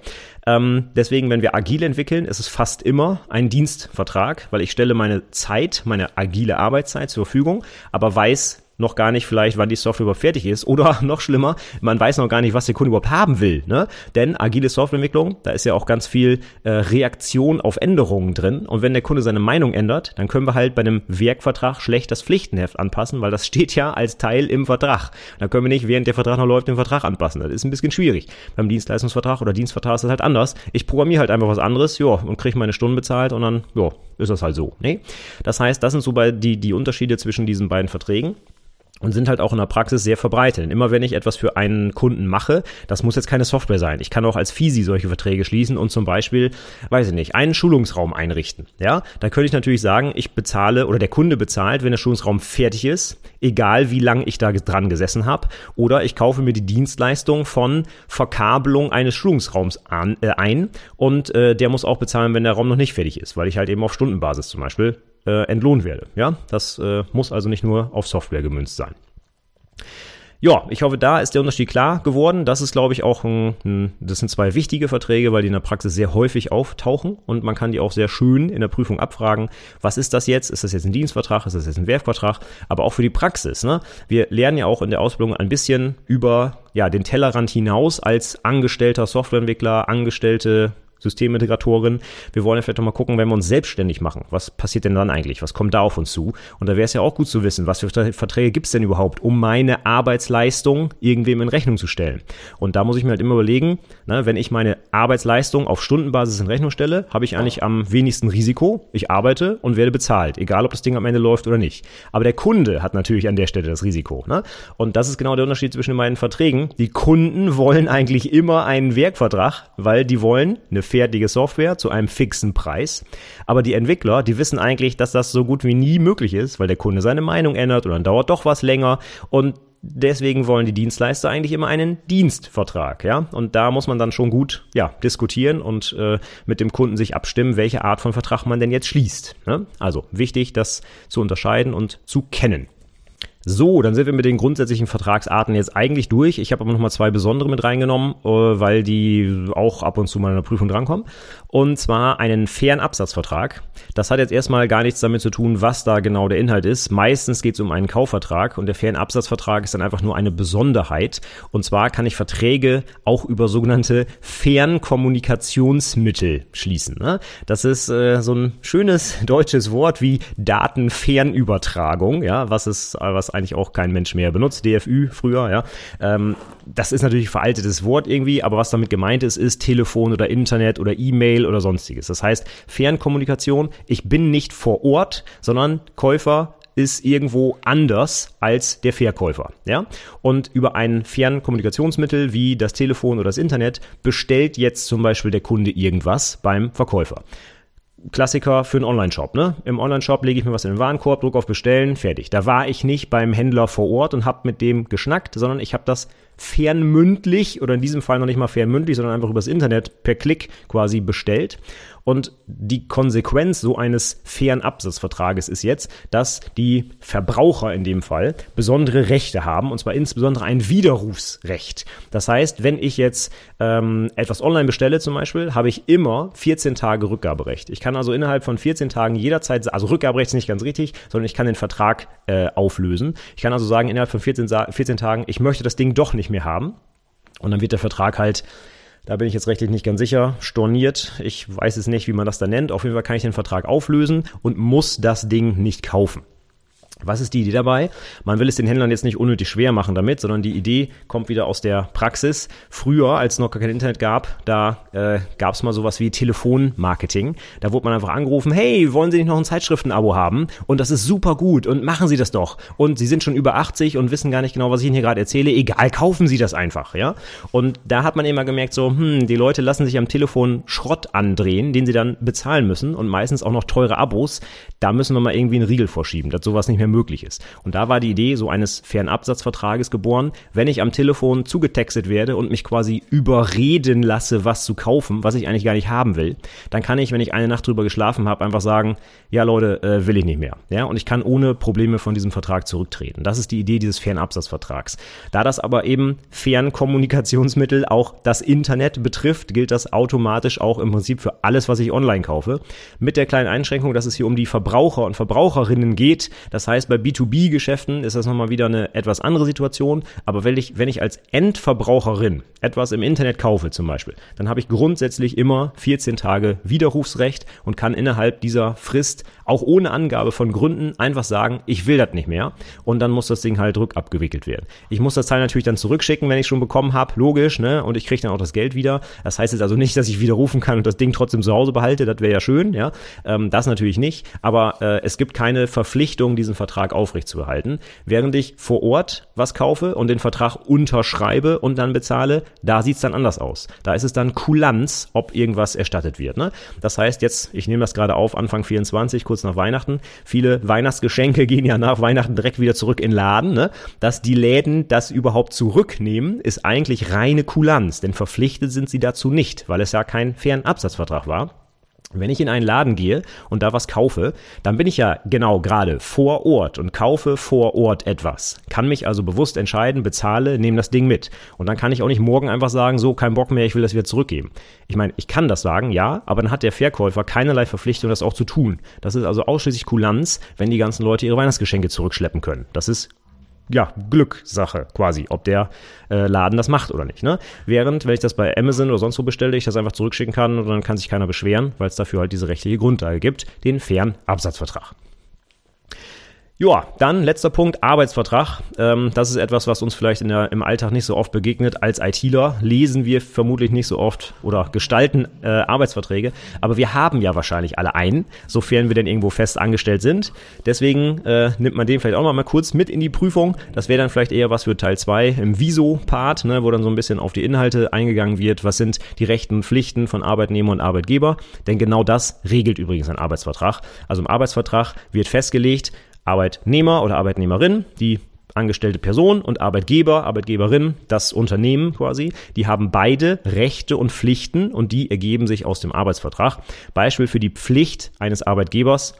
Speaker 1: Ähm, deswegen, wenn wir agil entwickeln, ist es fast immer ein Dienstvertrag, weil ich stelle meine Zeit, meine agile Arbeitszeit zur Verfügung, aber weiß, noch gar nicht vielleicht, wann die Software überhaupt fertig ist oder [laughs] noch schlimmer, man weiß noch gar nicht, was der Kunde überhaupt haben will. Ne? Denn agile Softwareentwicklung, da ist ja auch ganz viel äh, Reaktion auf Änderungen drin und wenn der Kunde seine Meinung ändert, dann können wir halt bei einem Werkvertrag schlecht das Pflichtenheft anpassen, weil das [laughs] steht ja als Teil im Vertrag. Da können wir nicht, während der Vertrag noch läuft, den Vertrag anpassen. Das ist ein bisschen schwierig. Beim Dienstleistungsvertrag oder Dienstvertrag ist das halt anders. Ich programmiere halt einfach was anderes, ja, und kriege meine Stunden bezahlt und dann, ja, ist das halt so. Ne? Das heißt, das sind so bei die, die Unterschiede zwischen diesen beiden Verträgen und sind halt auch in der Praxis sehr verbreitet. Denn immer wenn ich etwas für einen Kunden mache, das muss jetzt keine Software sein. Ich kann auch als Fisi solche Verträge schließen und zum Beispiel, weiß ich nicht, einen Schulungsraum einrichten. Ja, da könnte ich natürlich sagen, ich bezahle oder der Kunde bezahlt, wenn der Schulungsraum fertig ist, egal wie lange ich da dran gesessen habe. Oder ich kaufe mir die Dienstleistung von Verkabelung eines Schulungsraums an, äh, ein und äh, der muss auch bezahlen, wenn der Raum noch nicht fertig ist, weil ich halt eben auf Stundenbasis zum Beispiel äh, entlohnt werde. Ja, das äh, muss also nicht nur auf Software gemünzt sein. Ja, ich hoffe, da ist der Unterschied klar geworden. Das ist, glaube ich, auch ein, ein, das sind zwei wichtige Verträge, weil die in der Praxis sehr häufig auftauchen und man kann die auch sehr schön in der Prüfung abfragen. Was ist das jetzt? Ist das jetzt ein Dienstvertrag? Ist das jetzt ein Werkvertrag? Aber auch für die Praxis. Ne? Wir lernen ja auch in der Ausbildung ein bisschen über ja, den Tellerrand hinaus als angestellter Softwareentwickler, angestellte Systemintegratorin. Wir wollen ja vielleicht noch mal gucken, wenn wir uns selbstständig machen. Was passiert denn dann eigentlich? Was kommt da auf uns zu? Und da wäre es ja auch gut zu wissen, was für Verträge gibt es denn überhaupt, um meine Arbeitsleistung irgendwem in Rechnung zu stellen. Und da muss ich mir halt immer überlegen, ne, wenn ich meine Arbeitsleistung auf Stundenbasis in Rechnung stelle, habe ich eigentlich am wenigsten Risiko. Ich arbeite und werde bezahlt, egal ob das Ding am Ende läuft oder nicht. Aber der Kunde hat natürlich an der Stelle das Risiko. Ne? Und das ist genau der Unterschied zwischen den beiden Verträgen. Die Kunden wollen eigentlich immer einen Werkvertrag, weil die wollen eine fertige Software zu einem fixen Preis. Aber die Entwickler, die wissen eigentlich, dass das so gut wie nie möglich ist, weil der Kunde seine Meinung ändert und dann dauert doch was länger und deswegen wollen die Dienstleister eigentlich immer einen Dienstvertrag, ja. Und da muss man dann schon gut, ja, diskutieren und äh, mit dem Kunden sich abstimmen, welche Art von Vertrag man denn jetzt schließt. Ne? Also wichtig, das zu unterscheiden und zu kennen. So, dann sind wir mit den grundsätzlichen Vertragsarten jetzt eigentlich durch. Ich habe aber noch mal zwei besondere mit reingenommen, äh, weil die auch ab und zu mal in der Prüfung drankommen. Und zwar einen fairen Absatzvertrag. Das hat jetzt erstmal gar nichts damit zu tun, was da genau der Inhalt ist. Meistens geht es um einen Kaufvertrag und der fairen Absatzvertrag ist dann einfach nur eine Besonderheit. Und zwar kann ich Verträge auch über sogenannte fairen Kommunikationsmittel schließen. Ne? Das ist äh, so ein schönes [laughs] deutsches Wort wie Datenfernübertragung, ja, was ist, was eigentlich auch kein Mensch mehr benutzt, DFÜ früher, ja. Ähm, das ist natürlich ein veraltetes Wort irgendwie, aber was damit gemeint ist, ist Telefon oder Internet oder E-Mail oder sonstiges. Das heißt, Fernkommunikation, ich bin nicht vor Ort, sondern Käufer ist irgendwo anders als der Verkäufer, ja? Und über ein Fernkommunikationsmittel wie das Telefon oder das Internet bestellt jetzt zum Beispiel der Kunde irgendwas beim Verkäufer. Klassiker für einen Online-Shop. Ne? Im Online-Shop lege ich mir was in den Warenkorb, drücke auf Bestellen, fertig. Da war ich nicht beim Händler vor Ort und habe mit dem geschnackt, sondern ich habe das fernmündlich oder in diesem Fall noch nicht mal fernmündlich, sondern einfach übers Internet per Klick quasi bestellt. Und die Konsequenz so eines fairen Absatzvertrages ist jetzt, dass die Verbraucher in dem Fall besondere Rechte haben, und zwar insbesondere ein Widerrufsrecht. Das heißt, wenn ich jetzt ähm, etwas online bestelle zum Beispiel, habe ich immer 14 Tage Rückgaberecht. Ich kann also innerhalb von 14 Tagen jederzeit, also Rückgaberecht ist nicht ganz richtig, sondern ich kann den Vertrag äh, auflösen. Ich kann also sagen, innerhalb von 14, 14 Tagen, ich möchte das Ding doch nicht mehr haben. Und dann wird der Vertrag halt da bin ich jetzt rechtlich nicht ganz sicher. Storniert. Ich weiß es nicht, wie man das da nennt. Auf jeden Fall kann ich den Vertrag auflösen und muss das Ding nicht kaufen. Was ist die Idee dabei? Man will es den Händlern jetzt nicht unnötig schwer machen damit, sondern die Idee kommt wieder aus der Praxis. Früher, als es noch kein Internet gab, da äh, gab es mal sowas wie Telefonmarketing. Da wurde man einfach angerufen, hey, wollen Sie nicht noch ein Zeitschriftenabo haben? Und das ist super gut und machen Sie das doch. Und Sie sind schon über 80 und wissen gar nicht genau, was ich Ihnen hier gerade erzähle. Egal, kaufen Sie das einfach, ja? Und da hat man immer gemerkt, so, hm, die Leute lassen sich am Telefon Schrott andrehen, den sie dann bezahlen müssen und meistens auch noch teure Abos. Da müssen wir mal irgendwie einen Riegel vorschieben, dass sowas nicht mehr möglich ist. Und da war die Idee so eines Fernabsatzvertrages geboren, wenn ich am Telefon zugetextet werde und mich quasi überreden lasse, was zu kaufen, was ich eigentlich gar nicht haben will, dann kann ich, wenn ich eine Nacht drüber geschlafen habe, einfach sagen, ja Leute, äh, will ich nicht mehr. Ja, und ich kann ohne Probleme von diesem Vertrag zurücktreten. Das ist die Idee dieses Fernabsatzvertrags. Da das aber eben Fernkommunikationsmittel auch das Internet betrifft, gilt das automatisch auch im Prinzip für alles, was ich online kaufe. Mit der kleinen Einschränkung, dass es hier um die Verbraucher und Verbraucherinnen geht. Das heißt, bei B2B-Geschäften ist das nochmal wieder eine etwas andere Situation. Aber wenn ich, wenn ich als Endverbraucherin etwas im Internet kaufe zum Beispiel, dann habe ich grundsätzlich immer 14 Tage Widerrufsrecht und kann innerhalb dieser Frist auch ohne Angabe von Gründen einfach sagen, ich will das nicht mehr. Und dann muss das Ding halt rückabgewickelt werden. Ich muss das Teil natürlich dann zurückschicken, wenn ich schon bekommen habe, logisch, ne? Und ich kriege dann auch das Geld wieder. Das heißt jetzt also nicht, dass ich widerrufen kann und das Ding trotzdem zu Hause behalte. Das wäre ja schön, ja. Ähm, das natürlich nicht. Aber äh, es gibt keine Verpflichtung, diesen Vertrag aufrechtzuerhalten. Während ich vor Ort was kaufe und den Vertrag unterschreibe und dann bezahle, da sieht's dann anders aus. Da ist es dann Kulanz, ob irgendwas erstattet wird. Ne? Das heißt jetzt, ich nehme das gerade auf, Anfang 24, kurz nach Weihnachten. Viele Weihnachtsgeschenke [laughs] gehen ja nach Weihnachten direkt wieder zurück in Laden. Ne? Dass die Läden das überhaupt zurücknehmen, ist eigentlich reine Kulanz, denn verpflichtet sind sie dazu nicht, weil es ja kein fairen Absatzvertrag war. Wenn ich in einen Laden gehe und da was kaufe, dann bin ich ja genau gerade vor Ort und kaufe vor Ort etwas. Kann mich also bewusst entscheiden, bezahle, nehme das Ding mit. Und dann kann ich auch nicht morgen einfach sagen, so, kein Bock mehr, ich will das wieder zurückgeben. Ich meine, ich kann das sagen, ja, aber dann hat der Verkäufer keinerlei Verpflichtung, das auch zu tun. Das ist also ausschließlich Kulanz, wenn die ganzen Leute ihre Weihnachtsgeschenke zurückschleppen können. Das ist ja, Glückssache quasi, ob der äh, Laden das macht oder nicht. Ne? Während, wenn ich das bei Amazon oder sonst wo bestelle, ich das einfach zurückschicken kann und dann kann sich keiner beschweren, weil es dafür halt diese rechtliche Grundlage gibt, den fairen Absatzvertrag. Ja, dann letzter Punkt, Arbeitsvertrag. Ähm, das ist etwas, was uns vielleicht in der, im Alltag nicht so oft begegnet. Als ITler lesen wir vermutlich nicht so oft oder gestalten äh, Arbeitsverträge, aber wir haben ja wahrscheinlich alle einen, sofern wir denn irgendwo fest angestellt sind. Deswegen äh, nimmt man den vielleicht auch noch mal kurz mit in die Prüfung. Das wäre dann vielleicht eher was für Teil 2 im Viso-Part, ne, wo dann so ein bisschen auf die Inhalte eingegangen wird. Was sind die Rechten und Pflichten von Arbeitnehmer und Arbeitgeber? Denn genau das regelt übrigens ein Arbeitsvertrag. Also im Arbeitsvertrag wird festgelegt, Arbeitnehmer oder Arbeitnehmerin, die angestellte Person und Arbeitgeber, Arbeitgeberin, das Unternehmen quasi, die haben beide Rechte und Pflichten und die ergeben sich aus dem Arbeitsvertrag. Beispiel für die Pflicht eines Arbeitgebers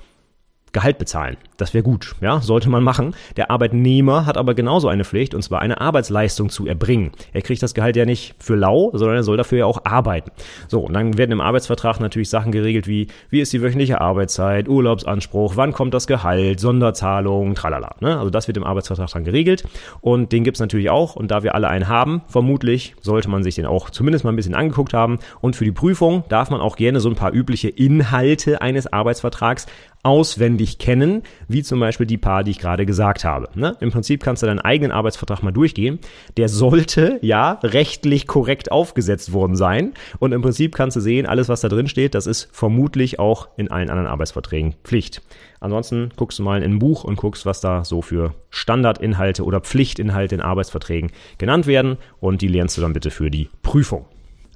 Speaker 1: Gehalt bezahlen. Das wäre gut, ja, sollte man machen. Der Arbeitnehmer hat aber genauso eine Pflicht, und zwar eine Arbeitsleistung zu erbringen. Er kriegt das Gehalt ja nicht für lau, sondern er soll dafür ja auch arbeiten. So, und dann werden im Arbeitsvertrag natürlich Sachen geregelt wie, wie ist die wöchentliche Arbeitszeit, Urlaubsanspruch, wann kommt das Gehalt, Sonderzahlung, tralala. Ne? Also das wird im Arbeitsvertrag dann geregelt und den gibt's natürlich auch und da wir alle einen haben, vermutlich sollte man sich den auch zumindest mal ein bisschen angeguckt haben und für die Prüfung darf man auch gerne so ein paar übliche Inhalte eines Arbeitsvertrags auswendig kennen, wie zum Beispiel die paar, die ich gerade gesagt habe. Ne? Im Prinzip kannst du deinen eigenen Arbeitsvertrag mal durchgehen. Der sollte ja rechtlich korrekt aufgesetzt worden sein. Und im Prinzip kannst du sehen, alles, was da drin steht, das ist vermutlich auch in allen anderen Arbeitsverträgen Pflicht. Ansonsten guckst du mal in ein Buch und guckst, was da so für Standardinhalte oder Pflichtinhalte in Arbeitsverträgen genannt werden. Und die lernst du dann bitte für die Prüfung.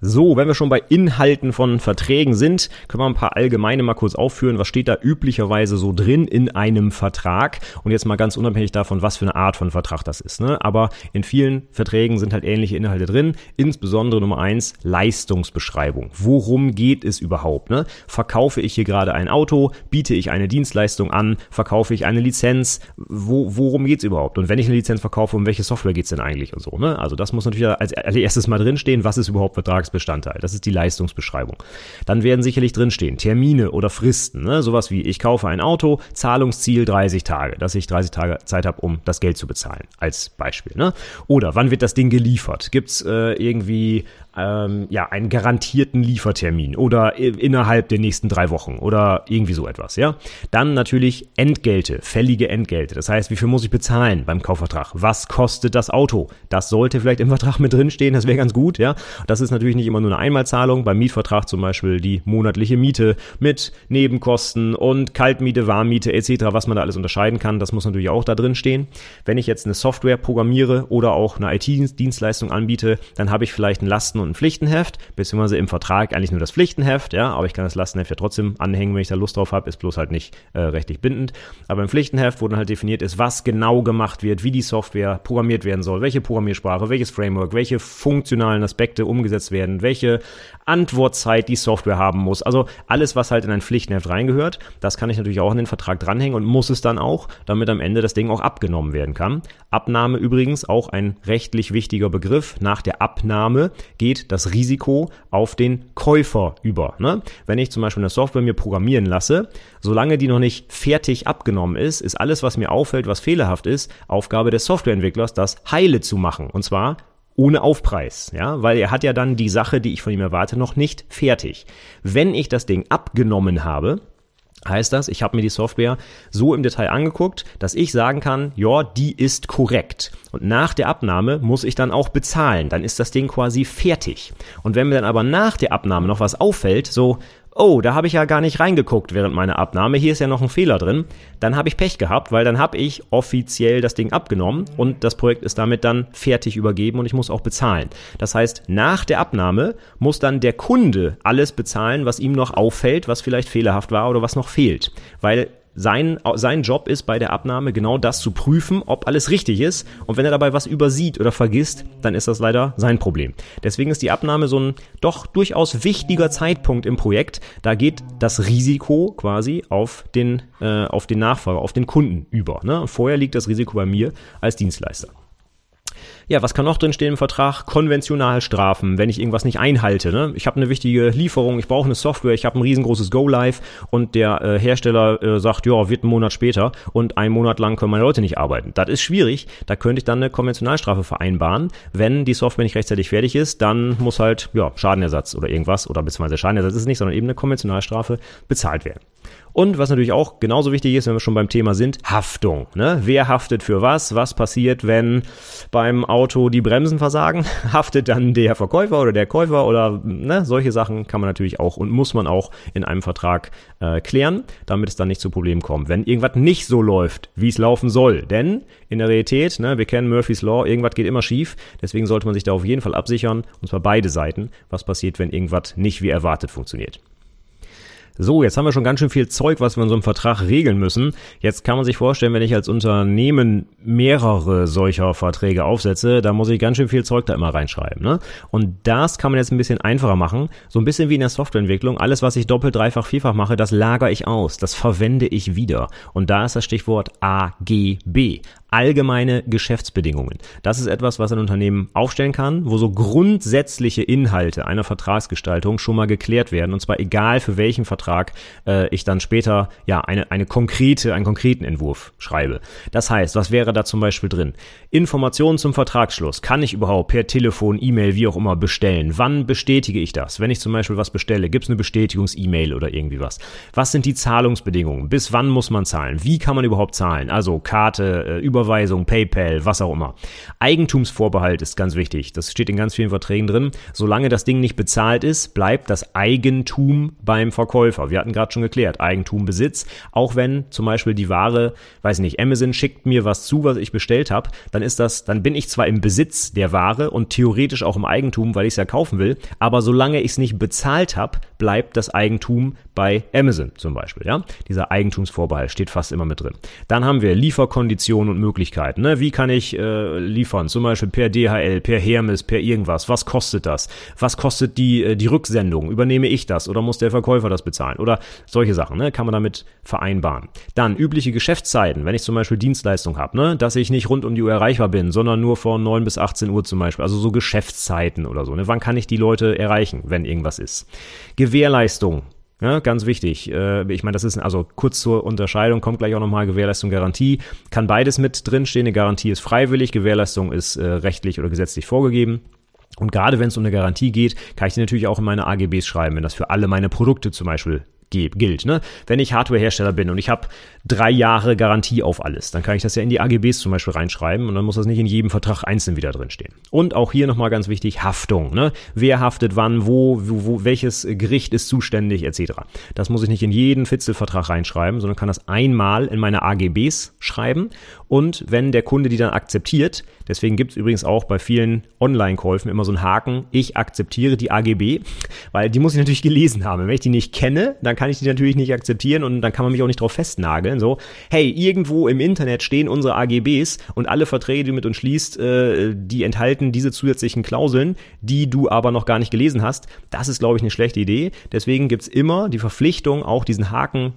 Speaker 1: So, wenn wir schon bei Inhalten von Verträgen sind, können wir ein paar allgemeine mal kurz aufführen. Was steht da üblicherweise so drin in einem Vertrag? Und jetzt mal ganz unabhängig davon, was für eine Art von Vertrag das ist. Ne? Aber in vielen Verträgen sind halt ähnliche Inhalte drin. Insbesondere Nummer eins, Leistungsbeschreibung. Worum geht es überhaupt? Ne? Verkaufe ich hier gerade ein Auto? Biete ich eine Dienstleistung an? Verkaufe ich eine Lizenz? Wo, worum geht's überhaupt? Und wenn ich eine Lizenz verkaufe, um welche Software geht's denn eigentlich und so? Ne? Also das muss natürlich als erstes mal drinstehen. Was ist überhaupt Vertrags Bestandteil. Das ist die Leistungsbeschreibung. Dann werden sicherlich drinstehen Termine oder Fristen. Ne? Sowas wie, ich kaufe ein Auto, Zahlungsziel 30 Tage, dass ich 30 Tage Zeit habe, um das Geld zu bezahlen, als Beispiel. Ne? Oder wann wird das Ding geliefert? Gibt's äh, irgendwie ähm, ja, einen garantierten Liefertermin oder innerhalb der nächsten drei Wochen oder irgendwie so etwas, ja. Dann natürlich Entgelte, fällige Entgelte. Das heißt, wie viel muss ich bezahlen beim Kaufvertrag? Was kostet das Auto? Das sollte vielleicht im Vertrag mit drinstehen, das wäre ganz gut, ja. Das ist natürlich nicht immer nur eine Einmalzahlung. Beim Mietvertrag zum Beispiel die monatliche Miete mit Nebenkosten und Kaltmiete, Warmmiete etc., was man da alles unterscheiden kann, das muss natürlich auch da drin stehen. Wenn ich jetzt eine Software programmiere oder auch eine IT-Dienstleistung anbiete, dann habe ich vielleicht einen Lasten und ein Pflichtenheft, beziehungsweise im Vertrag eigentlich nur das Pflichtenheft, ja, aber ich kann das Lastenheft ja trotzdem anhängen, wenn ich da Lust drauf habe, ist bloß halt nicht äh, rechtlich bindend. Aber im Pflichtenheft, wo dann halt definiert ist, was genau gemacht wird, wie die Software programmiert werden soll, welche Programmiersprache, welches Framework, welche funktionalen Aspekte umgesetzt werden, welche Antwortzeit die Software haben muss. Also alles, was halt in ein Pflichtenheft reingehört, das kann ich natürlich auch in den Vertrag dranhängen und muss es dann auch, damit am Ende das Ding auch abgenommen werden kann. Abnahme übrigens auch ein rechtlich wichtiger Begriff. Nach der Abnahme geht geht das Risiko auf den Käufer über. Ne? Wenn ich zum Beispiel eine Software mir programmieren lasse, solange die noch nicht fertig abgenommen ist, ist alles, was mir auffällt, was fehlerhaft ist, Aufgabe des Softwareentwicklers, das heile zu machen. Und zwar ohne Aufpreis, ja, weil er hat ja dann die Sache, die ich von ihm erwarte, noch nicht fertig. Wenn ich das Ding abgenommen habe, heißt das, ich habe mir die Software so im Detail angeguckt, dass ich sagen kann, ja, die ist korrekt. Und nach der Abnahme muss ich dann auch bezahlen. Dann ist das Ding quasi fertig. Und wenn mir dann aber nach der Abnahme noch was auffällt, so, oh, da habe ich ja gar nicht reingeguckt während meiner Abnahme, hier ist ja noch ein Fehler drin, dann habe ich Pech gehabt, weil dann habe ich offiziell das Ding abgenommen und das Projekt ist damit dann fertig übergeben und ich muss auch bezahlen. Das heißt, nach der Abnahme muss dann der Kunde alles bezahlen, was ihm noch auffällt, was vielleicht fehlerhaft war oder was noch fehlt, weil sein, sein Job ist bei der Abnahme genau das zu prüfen, ob alles richtig ist. Und wenn er dabei was übersieht oder vergisst, dann ist das leider sein Problem. Deswegen ist die Abnahme so ein doch durchaus wichtiger Zeitpunkt im Projekt. Da geht das Risiko quasi auf den, äh, auf den Nachfolger, auf den Kunden über. Ne? Vorher liegt das Risiko bei mir als Dienstleister. Ja, was kann noch drin stehen im Vertrag? Konventionalstrafen, wenn ich irgendwas nicht einhalte. Ne? Ich habe eine wichtige Lieferung, ich brauche eine Software, ich habe ein riesengroßes Go-Live und der äh, Hersteller äh, sagt, ja, wird ein Monat später und einen Monat lang können meine Leute nicht arbeiten. Das ist schwierig. Da könnte ich dann eine Konventionalstrafe vereinbaren. Wenn die Software nicht rechtzeitig fertig ist, dann muss halt ja, Schadenersatz oder irgendwas oder beziehungsweise Schadenersatz ist es nicht, sondern eben eine Konventionalstrafe bezahlt werden. Und was natürlich auch genauso wichtig ist, wenn wir schon beim Thema sind, Haftung. Ne? Wer haftet für was? Was passiert, wenn beim Auto die Bremsen versagen? [laughs] Haftet dann der Verkäufer oder der Käufer oder ne? solche Sachen kann man natürlich auch und muss man auch in einem Vertrag äh, klären, damit es dann nicht zu Problemen kommt. Wenn irgendwas nicht so läuft, wie es laufen soll. Denn in der Realität, ne, wir kennen Murphy's Law, irgendwas geht immer schief. Deswegen sollte man sich da auf jeden Fall absichern, und zwar beide Seiten, was passiert, wenn irgendwas nicht wie erwartet funktioniert. So, jetzt haben wir schon ganz schön viel Zeug, was wir in so einem Vertrag regeln müssen. Jetzt kann man sich vorstellen, wenn ich als Unternehmen mehrere solcher Verträge aufsetze, da muss ich ganz schön viel Zeug da immer reinschreiben. Ne? Und das kann man jetzt ein bisschen einfacher machen. So ein bisschen wie in der Softwareentwicklung. Alles, was ich doppelt, dreifach, vierfach mache, das lagere ich aus. Das verwende ich wieder. Und da ist das Stichwort AGB allgemeine Geschäftsbedingungen. Das ist etwas, was ein Unternehmen aufstellen kann, wo so grundsätzliche Inhalte einer Vertragsgestaltung schon mal geklärt werden. Und zwar egal für welchen Vertrag äh, ich dann später ja eine, eine konkrete, einen konkreten Entwurf schreibe. Das heißt, was wäre da zum Beispiel drin? Informationen zum Vertragsschluss. Kann ich überhaupt per Telefon, E-Mail, wie auch immer bestellen? Wann bestätige ich das? Wenn ich zum Beispiel was bestelle, gibt es eine Bestätigungs-E-Mail oder irgendwie was? Was sind die Zahlungsbedingungen? Bis wann muss man zahlen? Wie kann man überhaupt zahlen? Also Karte, äh, über Überweisung, PayPal, was auch immer. Eigentumsvorbehalt ist ganz wichtig. Das steht in ganz vielen Verträgen drin. Solange das Ding nicht bezahlt ist, bleibt das Eigentum beim Verkäufer. Wir hatten gerade schon geklärt, Eigentum, Besitz. Auch wenn zum Beispiel die Ware, weiß nicht, Amazon schickt mir was zu, was ich bestellt habe, dann ist das, dann bin ich zwar im Besitz der Ware und theoretisch auch im Eigentum, weil ich es ja kaufen will, aber solange ich es nicht bezahlt habe, bleibt das Eigentum bei Amazon zum Beispiel. Ja, dieser Eigentumsvorbehalt steht fast immer mit drin. Dann haben wir Lieferkonditionen und Möglichkeiten Möglichkeiten. Ne? Wie kann ich äh, liefern? Zum Beispiel per DHL, per Hermes, per irgendwas. Was kostet das? Was kostet die, äh, die Rücksendung? Übernehme ich das oder muss der Verkäufer das bezahlen? Oder solche Sachen, ne? kann man damit vereinbaren. Dann übliche Geschäftszeiten, wenn ich zum Beispiel Dienstleistung habe, ne? dass ich nicht rund um die Uhr erreichbar bin, sondern nur von 9 bis 18 Uhr zum Beispiel. Also so Geschäftszeiten oder so. Ne? Wann kann ich die Leute erreichen, wenn irgendwas ist? Gewährleistung. Ja, ganz wichtig. Äh, ich meine, das ist also kurz zur Unterscheidung, kommt gleich auch nochmal Gewährleistung, Garantie. Kann beides mit drinstehen. Eine Garantie ist freiwillig, Gewährleistung ist äh, rechtlich oder gesetzlich vorgegeben. Und gerade wenn es um eine Garantie geht, kann ich die natürlich auch in meine AGBs schreiben, wenn das für alle meine Produkte zum Beispiel gilt. Ne? Wenn ich Hardwarehersteller bin und ich habe drei Jahre Garantie auf alles, dann kann ich das ja in die AGBs zum Beispiel reinschreiben und dann muss das nicht in jedem Vertrag einzeln wieder drinstehen. Und auch hier nochmal ganz wichtig, Haftung. Ne? Wer haftet wann, wo, wo, welches Gericht ist zuständig, etc. Das muss ich nicht in jeden Fitzelvertrag reinschreiben, sondern kann das einmal in meine AGBs schreiben und wenn der Kunde die dann akzeptiert, deswegen gibt es übrigens auch bei vielen Online-Käufen immer so einen Haken, ich akzeptiere die AGB, weil die muss ich natürlich gelesen haben. Wenn ich die nicht kenne, dann kann ich die natürlich nicht akzeptieren und dann kann man mich auch nicht drauf festnageln. So, hey, irgendwo im Internet stehen unsere AGBs und alle Verträge, die du mit uns schließt, äh, die enthalten diese zusätzlichen Klauseln, die du aber noch gar nicht gelesen hast. Das ist, glaube ich, eine schlechte Idee. Deswegen gibt's immer die Verpflichtung, auch diesen Haken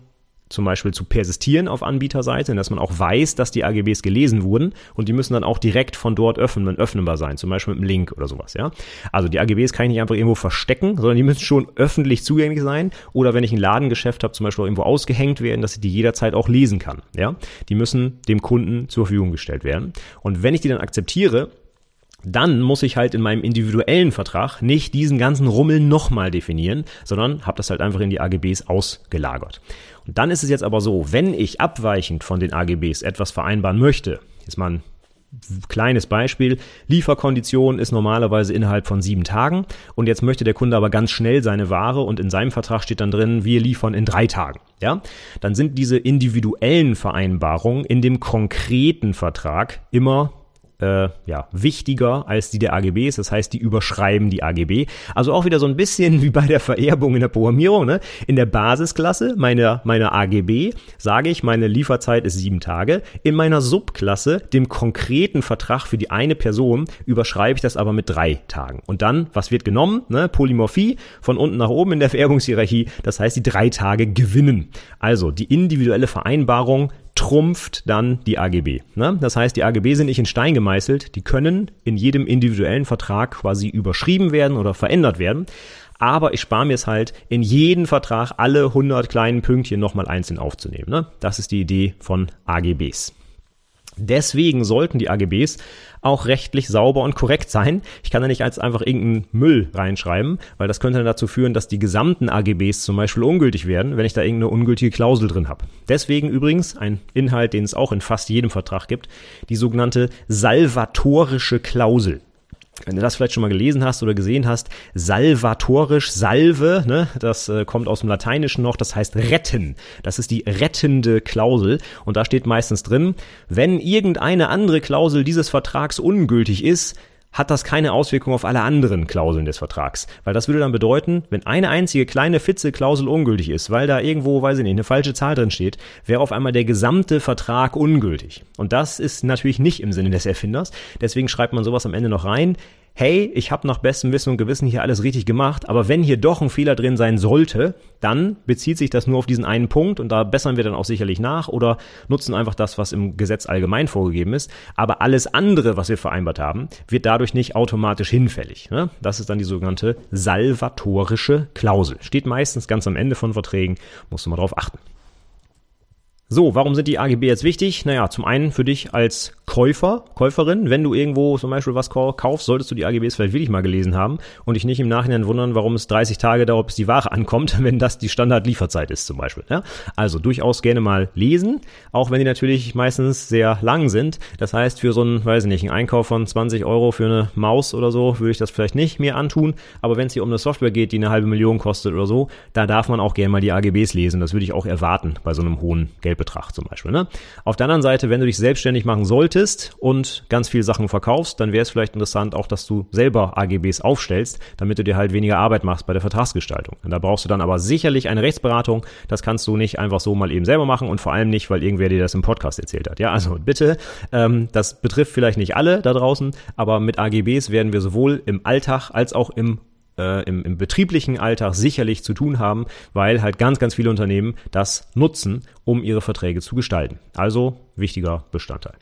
Speaker 1: zum Beispiel zu persistieren auf Anbieterseite, dass man auch weiß, dass die AGBs gelesen wurden und die müssen dann auch direkt von dort öffnen, öffnenbar sein, zum Beispiel mit einem Link oder sowas, ja. Also die AGBs kann ich nicht einfach irgendwo verstecken, sondern die müssen schon öffentlich zugänglich sein oder wenn ich ein Ladengeschäft habe, zum Beispiel irgendwo ausgehängt werden, dass ich die jederzeit auch lesen kann, ja. Die müssen dem Kunden zur Verfügung gestellt werden. Und wenn ich die dann akzeptiere, dann muss ich halt in meinem individuellen Vertrag nicht diesen ganzen Rummel nochmal definieren, sondern habe das halt einfach in die AGBs ausgelagert. Dann ist es jetzt aber so, wenn ich abweichend von den AGBs etwas vereinbaren möchte, jetzt mal ein kleines Beispiel, Lieferkondition ist normalerweise innerhalb von sieben Tagen und jetzt möchte der Kunde aber ganz schnell seine Ware und in seinem Vertrag steht dann drin, wir liefern in drei Tagen. Ja, dann sind diese individuellen Vereinbarungen in dem konkreten Vertrag immer äh, ja, wichtiger als die der AGBs. Das heißt, die überschreiben die AGB. Also auch wieder so ein bisschen [laughs] wie bei der Vererbung in der Programmierung. Ne? In der Basisklasse meiner, meiner AGB sage ich, meine Lieferzeit ist sieben Tage. In meiner Subklasse, dem konkreten Vertrag für die eine Person, überschreibe ich das aber mit drei Tagen. Und dann, was wird genommen? Ne? Polymorphie von unten nach oben in der Vererbungshierarchie. Das heißt, die drei Tage gewinnen. Also die individuelle Vereinbarung trumpft dann die AGB. Ne? Das heißt, die AGB sind nicht in Stein gemeißelt, die können in jedem individuellen Vertrag quasi überschrieben werden oder verändert werden. Aber ich spare mir es halt, in jeden Vertrag alle 100 kleinen Pünktchen nochmal einzeln aufzunehmen. Ne? Das ist die Idee von AGBs. Deswegen sollten die AGBs auch rechtlich sauber und korrekt sein. Ich kann da nicht als einfach irgendeinen Müll reinschreiben, weil das könnte dann dazu führen, dass die gesamten AGBs zum Beispiel ungültig werden, wenn ich da irgendeine ungültige Klausel drin habe. Deswegen übrigens ein Inhalt, den es auch in fast jedem Vertrag gibt, die sogenannte salvatorische Klausel wenn du das vielleicht schon mal gelesen hast oder gesehen hast, salvatorisch, salve, ne, das äh, kommt aus dem Lateinischen noch, das heißt retten. Das ist die rettende Klausel und da steht meistens drin, wenn irgendeine andere Klausel dieses Vertrags ungültig ist, hat das keine Auswirkung auf alle anderen Klauseln des Vertrags. Weil das würde dann bedeuten, wenn eine einzige kleine Fitze-Klausel ungültig ist, weil da irgendwo, weiß ich nicht, eine falsche Zahl drin steht, wäre auf einmal der gesamte Vertrag ungültig. Und das ist natürlich nicht im Sinne des Erfinders. Deswegen schreibt man sowas am Ende noch rein hey, ich habe nach bestem Wissen und Gewissen hier alles richtig gemacht, aber wenn hier doch ein Fehler drin sein sollte, dann bezieht sich das nur auf diesen einen Punkt und da bessern wir dann auch sicherlich nach oder nutzen einfach das, was im Gesetz allgemein vorgegeben ist. Aber alles andere, was wir vereinbart haben, wird dadurch nicht automatisch hinfällig. Ne? Das ist dann die sogenannte salvatorische Klausel. Steht meistens ganz am Ende von Verträgen, musst du mal drauf achten. So, warum sind die AGB jetzt wichtig? Naja, zum einen für dich als Käufer, Käuferin, wenn du irgendwo zum Beispiel was kaufst, solltest du die AGBs vielleicht wirklich mal gelesen haben und dich nicht im Nachhinein wundern, warum es 30 Tage dauert, bis die Ware ankommt, [laughs] wenn das die Standardlieferzeit ist zum Beispiel. Ja? Also durchaus gerne mal lesen, auch wenn die natürlich meistens sehr lang sind. Das heißt, für so einen, weiß ich nicht, einen Einkauf von 20 Euro für eine Maus oder so, würde ich das vielleicht nicht mehr antun. Aber wenn es hier um eine Software geht, die eine halbe Million kostet oder so, da darf man auch gerne mal die AGBs lesen. Das würde ich auch erwarten bei so einem hohen Geldbetrag zum Beispiel. Ne? Auf der anderen Seite, wenn du dich selbstständig machen solltest, und ganz viel Sachen verkaufst, dann wäre es vielleicht interessant auch, dass du selber AGBs aufstellst, damit du dir halt weniger Arbeit machst bei der Vertragsgestaltung. Und da brauchst du dann aber sicherlich eine Rechtsberatung. Das kannst du nicht einfach so mal eben selber machen und vor allem nicht, weil irgendwer dir das im Podcast erzählt hat. Ja, also bitte, ähm, das betrifft vielleicht nicht alle da draußen, aber mit AGBs werden wir sowohl im Alltag als auch im äh, im, im betrieblichen Alltag sicherlich zu tun haben, weil halt ganz, ganz viele Unternehmen das nutzen, um ihre Verträge zu gestalten. Also wichtiger Bestandteil.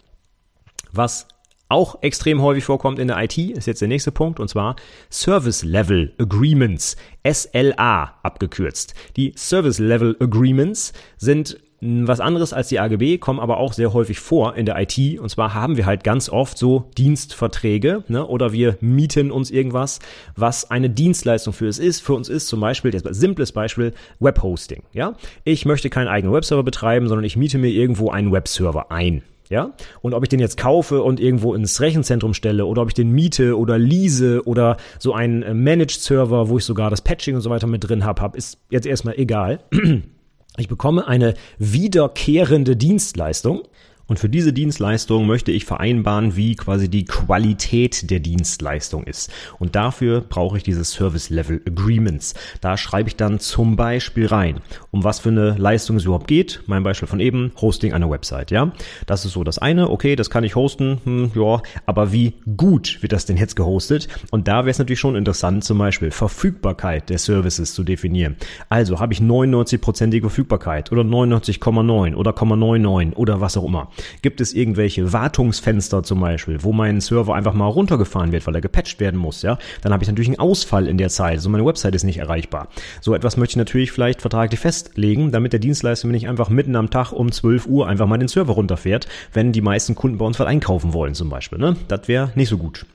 Speaker 1: Was auch extrem häufig vorkommt in der IT, ist jetzt der nächste Punkt, und zwar Service Level Agreements, SLA abgekürzt. Die Service Level Agreements sind was anderes als die AGB, kommen aber auch sehr häufig vor in der IT. Und zwar haben wir halt ganz oft so Dienstverträge ne? oder wir mieten uns irgendwas, was eine Dienstleistung für es ist. Für uns ist zum Beispiel, das simples Beispiel, Webhosting. Ja? Ich möchte keinen eigenen Webserver betreiben, sondern ich miete mir irgendwo einen Webserver ein. Ja? Und ob ich den jetzt kaufe und irgendwo ins Rechenzentrum stelle oder ob ich den miete oder lease oder so einen äh, Managed Server, wo ich sogar das Patching und so weiter mit drin habe, hab, ist jetzt erstmal egal. [clears throat] Ich bekomme eine wiederkehrende Dienstleistung und für diese Dienstleistung möchte ich vereinbaren, wie quasi die Qualität der Dienstleistung ist. Und dafür brauche ich diese Service Level Agreements. Da schreibe ich dann zum Beispiel rein, um was für eine Leistung es überhaupt geht. Mein Beispiel von eben, Hosting einer Website, ja. Das ist so das eine. Okay, das kann ich hosten, hm, ja. Aber wie gut wird das denn jetzt gehostet? Und da wäre es natürlich schon interessant, zum Beispiel Verfügbarkeit der Services zu definieren. Also habe ich 99-prozentige Verfügbarkeit oder 99,9 oder 0,99 oder was auch immer. Gibt es irgendwelche Wartungsfenster zum Beispiel, wo mein Server einfach mal runtergefahren wird, weil er gepatcht werden muss, ja? Dann habe ich natürlich einen Ausfall in der Zeit. Also meine Website ist nicht erreichbar. So etwas möchte ich natürlich vielleicht vertraglich festlegen, damit der Dienstleister mir nicht einfach mitten am Tag um 12 Uhr einfach mal den Server runterfährt, wenn die meisten Kunden bei uns was einkaufen wollen zum Beispiel. Ne? Das wäre nicht so gut.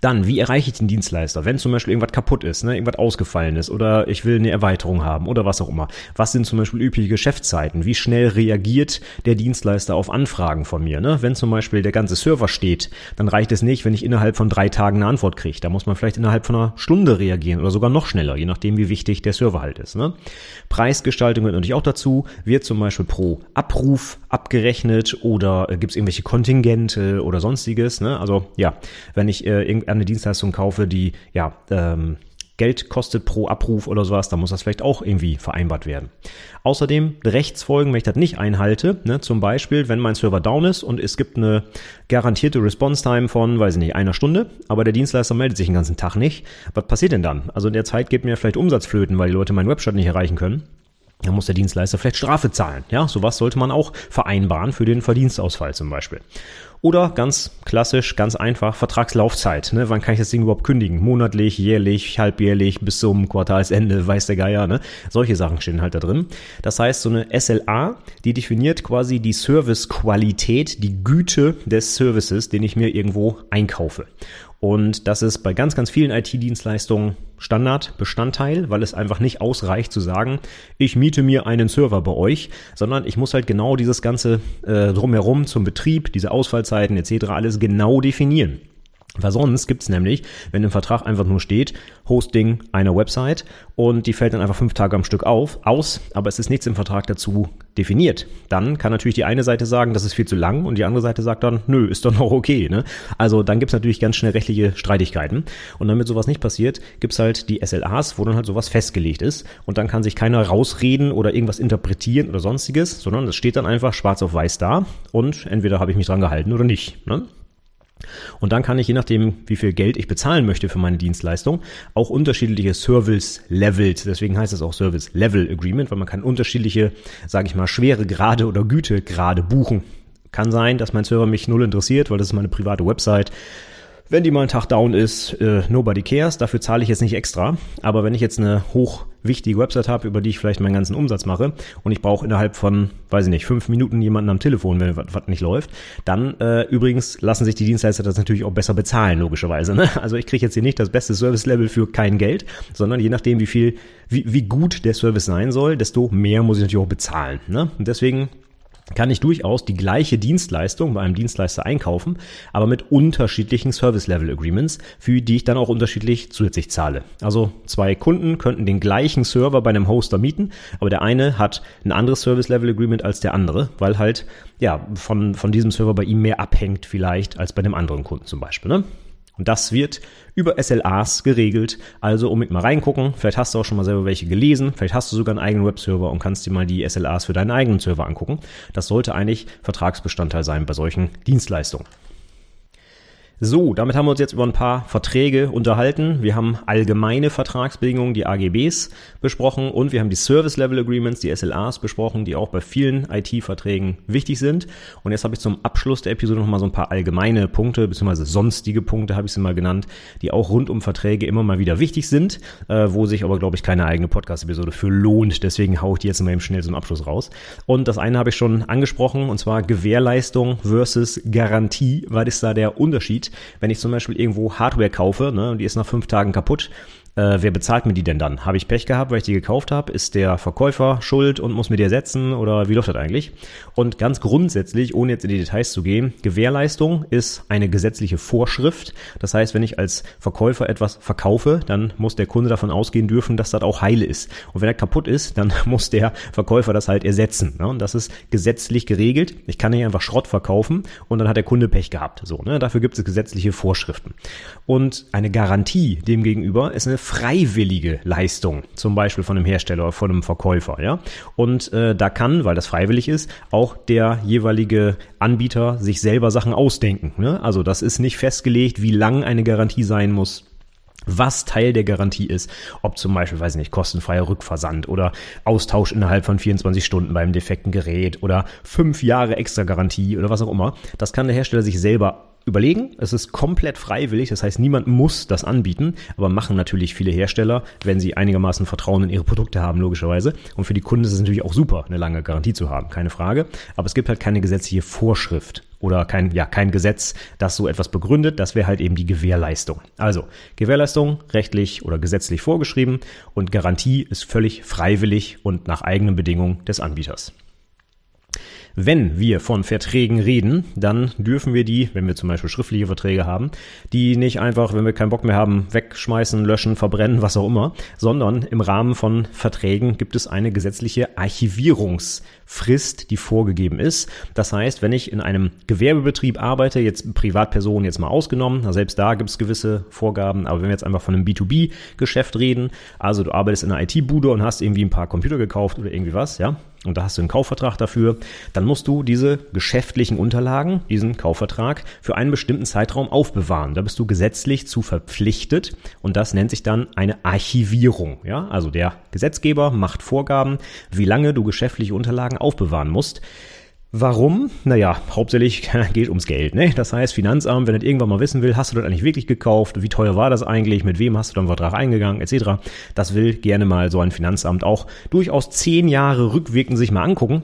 Speaker 1: Dann, wie erreiche ich den Dienstleister? Wenn zum Beispiel irgendwas kaputt ist, ne, irgendwas ausgefallen ist oder ich will eine Erweiterung haben oder was auch immer. Was sind zum Beispiel übliche Geschäftszeiten? Wie schnell reagiert der Dienstleister auf Anfragen von mir? Ne? Wenn zum Beispiel der ganze Server steht, dann reicht es nicht, wenn ich innerhalb von drei Tagen eine Antwort kriege. Da muss man vielleicht innerhalb von einer Stunde reagieren oder sogar noch schneller, je nachdem, wie wichtig der Server halt ist. Ne? Preisgestaltung gehört natürlich auch dazu. Wird zum Beispiel pro Abruf abgerechnet oder äh, gibt es irgendwelche Kontingente oder sonstiges? Ne? Also ja, wenn ich äh, irgendeine Dienstleistung kaufe, die ja ähm, Geld kostet pro Abruf oder sowas, dann muss das vielleicht auch irgendwie vereinbart werden. Außerdem Rechtsfolgen, wenn ich das nicht einhalte, ne, zum Beispiel, wenn mein Server down ist und es gibt eine garantierte Response-Time von, weiß ich nicht, einer Stunde, aber der Dienstleister meldet sich den ganzen Tag nicht, was passiert denn dann? Also in der Zeit geht mir vielleicht Umsatzflöten, weil die Leute meinen Webshop nicht erreichen können. Dann muss der Dienstleister vielleicht Strafe zahlen. Ja, sowas sollte man auch vereinbaren für den Verdienstausfall zum Beispiel. Oder ganz klassisch, ganz einfach, Vertragslaufzeit. Ne? Wann kann ich das Ding überhaupt kündigen? Monatlich, jährlich, halbjährlich, bis zum Quartalsende, weiß der Geier. Ne? Solche Sachen stehen halt da drin. Das heißt, so eine SLA, die definiert quasi die Servicequalität, die Güte des Services, den ich mir irgendwo einkaufe. Und das ist bei ganz, ganz vielen IT-Dienstleistungen Standard, Bestandteil, weil es einfach nicht ausreicht zu sagen, ich miete mir einen Server bei euch, sondern ich muss halt genau dieses ganze äh, drumherum zum Betrieb, diese Ausfallzeiten etc. alles genau definieren. Weil sonst gibt's nämlich, wenn im Vertrag einfach nur steht, Hosting einer Website und die fällt dann einfach fünf Tage am Stück auf, aus, aber es ist nichts im Vertrag dazu definiert. Dann kann natürlich die eine Seite sagen, das ist viel zu lang und die andere Seite sagt dann, nö, ist doch noch okay. Ne? Also dann gibt's natürlich ganz schnell rechtliche Streitigkeiten. Und damit sowas nicht passiert, gibt's halt die SLAs, wo dann halt sowas festgelegt ist und dann kann sich keiner rausreden oder irgendwas interpretieren oder sonstiges, sondern es steht dann einfach schwarz auf weiß da und entweder habe ich mich dran gehalten oder nicht. Ne? Und dann kann ich, je nachdem, wie viel Geld ich bezahlen möchte für meine Dienstleistung, auch unterschiedliche Service Levels, deswegen heißt es auch Service Level Agreement, weil man kann unterschiedliche, sage ich mal, schwere Grade oder Gütegrade buchen. Kann sein, dass mein Server mich null interessiert, weil das ist meine private Website wenn die mal einen Tag down ist, äh, nobody cares, dafür zahle ich jetzt nicht extra. Aber wenn ich jetzt eine hochwichtige Website habe, über die ich vielleicht meinen ganzen Umsatz mache und ich brauche innerhalb von, weiß ich nicht, fünf Minuten jemanden am Telefon, wenn was nicht läuft, dann äh, übrigens lassen sich die Dienstleister das natürlich auch besser bezahlen, logischerweise. Ne? Also ich kriege jetzt hier nicht das beste Service-Level für kein Geld, sondern je nachdem, wie viel, wie, wie gut der Service sein soll, desto mehr muss ich natürlich auch bezahlen. Ne? Und deswegen kann ich durchaus die gleiche Dienstleistung bei einem Dienstleister einkaufen, aber mit unterschiedlichen Service Level Agreements, für die ich dann auch unterschiedlich zusätzlich zahle. Also zwei Kunden könnten den gleichen Server bei einem Hoster mieten, aber der eine hat ein anderes Service Level Agreement als der andere, weil halt ja von, von diesem Server bei ihm mehr abhängt vielleicht als bei dem anderen Kunden zum Beispiel. Ne? Und das wird über SLAs geregelt. Also unbedingt mal reingucken. Vielleicht hast du auch schon mal selber welche gelesen. Vielleicht hast du sogar einen eigenen Webserver und kannst dir mal die SLAs für deinen eigenen Server angucken. Das sollte eigentlich Vertragsbestandteil sein bei solchen Dienstleistungen. So, damit haben wir uns jetzt über ein paar Verträge unterhalten. Wir haben allgemeine Vertragsbedingungen, die AGBs, besprochen und wir haben die Service Level Agreements, die SLAs besprochen, die auch bei vielen IT-Verträgen wichtig sind. Und jetzt habe ich zum Abschluss der Episode nochmal so ein paar allgemeine Punkte, beziehungsweise sonstige Punkte habe ich sie mal genannt, die auch rund um Verträge immer mal wieder wichtig sind, äh, wo sich aber, glaube ich, keine eigene Podcast-Episode für lohnt. Deswegen haue ich die jetzt mal eben schnell zum Abschluss raus. Und das eine habe ich schon angesprochen, und zwar Gewährleistung versus Garantie. Was ist da der Unterschied? Wenn ich zum Beispiel irgendwo Hardware kaufe ne, und die ist nach fünf Tagen kaputt, äh, wer bezahlt mir die denn dann? Habe ich Pech gehabt, weil ich die gekauft habe? Ist der Verkäufer schuld und muss mir die ersetzen oder wie läuft das eigentlich? Und ganz grundsätzlich, ohne jetzt in die Details zu gehen, Gewährleistung ist eine gesetzliche Vorschrift. Das heißt, wenn ich als Verkäufer etwas verkaufe, dann muss der Kunde davon ausgehen dürfen, dass das auch heile ist. Und wenn er kaputt ist, dann [laughs] muss der Verkäufer das halt ersetzen. Ne? Und das ist gesetzlich geregelt. Ich kann nicht einfach Schrott verkaufen und dann hat der Kunde Pech gehabt. So, ne? Dafür gibt es gesetzliche Vorschriften. Und eine Garantie demgegenüber ist eine freiwillige Leistung, zum Beispiel von einem Hersteller oder von einem Verkäufer, ja. Und äh, da kann, weil das freiwillig ist, auch der jeweilige Anbieter sich selber Sachen ausdenken. Ne? Also das ist nicht festgelegt, wie lang eine Garantie sein muss was Teil der Garantie ist, ob zum Beispiel, weiß ich nicht, kostenfreier Rückversand oder Austausch innerhalb von 24 Stunden beim defekten Gerät oder fünf Jahre extra Garantie oder was auch immer. Das kann der Hersteller sich selber überlegen. Es ist komplett freiwillig, das heißt, niemand muss das anbieten, aber machen natürlich viele Hersteller, wenn sie einigermaßen Vertrauen in ihre Produkte haben, logischerweise. Und für die Kunden ist es natürlich auch super, eine lange Garantie zu haben, keine Frage. Aber es gibt halt keine gesetzliche Vorschrift oder kein, ja, kein Gesetz, das so etwas begründet. Das wäre halt eben die Gewährleistung. Also, Gewährleistung rechtlich oder gesetzlich vorgeschrieben und Garantie ist völlig freiwillig und nach eigenen Bedingungen des Anbieters. Wenn wir von Verträgen reden, dann dürfen wir die, wenn wir zum Beispiel schriftliche Verträge haben, die nicht einfach, wenn wir keinen Bock mehr haben, wegschmeißen, löschen, verbrennen, was auch immer, sondern im Rahmen von Verträgen gibt es eine gesetzliche Archivierungsfrist, die vorgegeben ist. Das heißt, wenn ich in einem Gewerbebetrieb arbeite, jetzt Privatpersonen jetzt mal ausgenommen, selbst da gibt es gewisse Vorgaben, aber wenn wir jetzt einfach von einem B2B-Geschäft reden, also du arbeitest in einer IT-Bude und hast irgendwie ein paar Computer gekauft oder irgendwie was, ja, und da hast du einen Kaufvertrag dafür, dann musst du diese geschäftlichen Unterlagen, diesen Kaufvertrag, für einen bestimmten Zeitraum aufbewahren. Da bist du gesetzlich zu verpflichtet und das nennt sich dann eine Archivierung. Ja, also der Gesetzgeber macht Vorgaben, wie lange du geschäftliche Unterlagen aufbewahren musst. Warum? Naja, hauptsächlich [laughs] geht ums Geld. Ne? Das heißt, Finanzamt, wenn das irgendwann mal wissen will, hast du das eigentlich wirklich gekauft? Wie teuer war das eigentlich? Mit wem hast du dann Vertrag eingegangen? Etc. Das will gerne mal so ein Finanzamt auch durchaus zehn Jahre rückwirkend sich mal angucken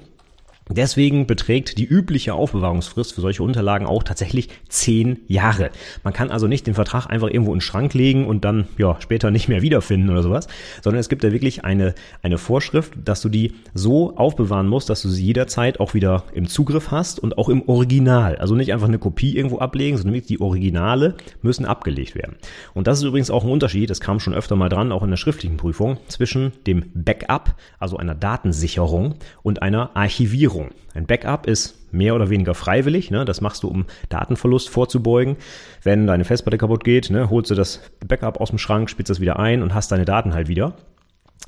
Speaker 1: Deswegen beträgt die übliche Aufbewahrungsfrist für solche Unterlagen auch tatsächlich zehn Jahre. Man kann also nicht den Vertrag einfach irgendwo in den Schrank legen und dann ja später nicht mehr wiederfinden oder sowas, sondern es gibt da wirklich eine, eine Vorschrift, dass du die so aufbewahren musst, dass du sie jederzeit auch wieder im Zugriff hast und auch im Original. Also nicht einfach eine Kopie irgendwo ablegen, sondern wirklich die Originale müssen abgelegt werden. Und das ist übrigens auch ein Unterschied, das kam schon öfter mal dran, auch in der schriftlichen Prüfung, zwischen dem Backup, also einer Datensicherung und einer Archivierung. Sicherung. Ein Backup ist mehr oder weniger freiwillig. Ne? Das machst du, um Datenverlust vorzubeugen. Wenn deine Festplatte kaputt geht, ne, holst du das Backup aus dem Schrank, spitzt das wieder ein und hast deine Daten halt wieder.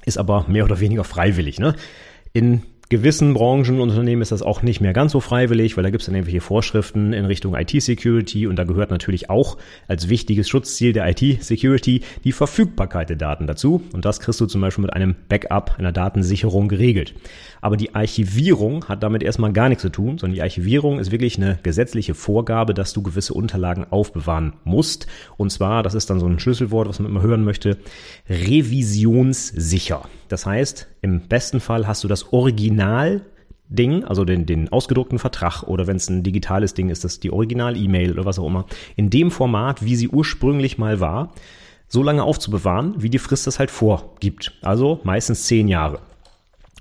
Speaker 1: Ist aber mehr oder weniger freiwillig. Ne? In gewissen Branchen und Unternehmen ist das auch nicht mehr ganz so freiwillig, weil da gibt es dann irgendwelche Vorschriften in Richtung IT-Security und da gehört natürlich auch als wichtiges Schutzziel der IT-Security die Verfügbarkeit der Daten dazu. Und das kriegst du zum Beispiel mit einem Backup, einer Datensicherung geregelt. Aber die Archivierung hat damit erstmal gar nichts zu tun, sondern die Archivierung ist wirklich eine gesetzliche Vorgabe, dass du gewisse Unterlagen aufbewahren musst. Und zwar, das ist dann so ein Schlüsselwort, was man immer hören möchte, revisionssicher. Das heißt, im besten Fall hast du das Original Ding, also den, den ausgedruckten Vertrag oder wenn es ein digitales Ding ist, das die Original-E-Mail oder was auch immer, in dem Format, wie sie ursprünglich mal war, so lange aufzubewahren, wie die Frist das halt vorgibt. Also meistens zehn Jahre.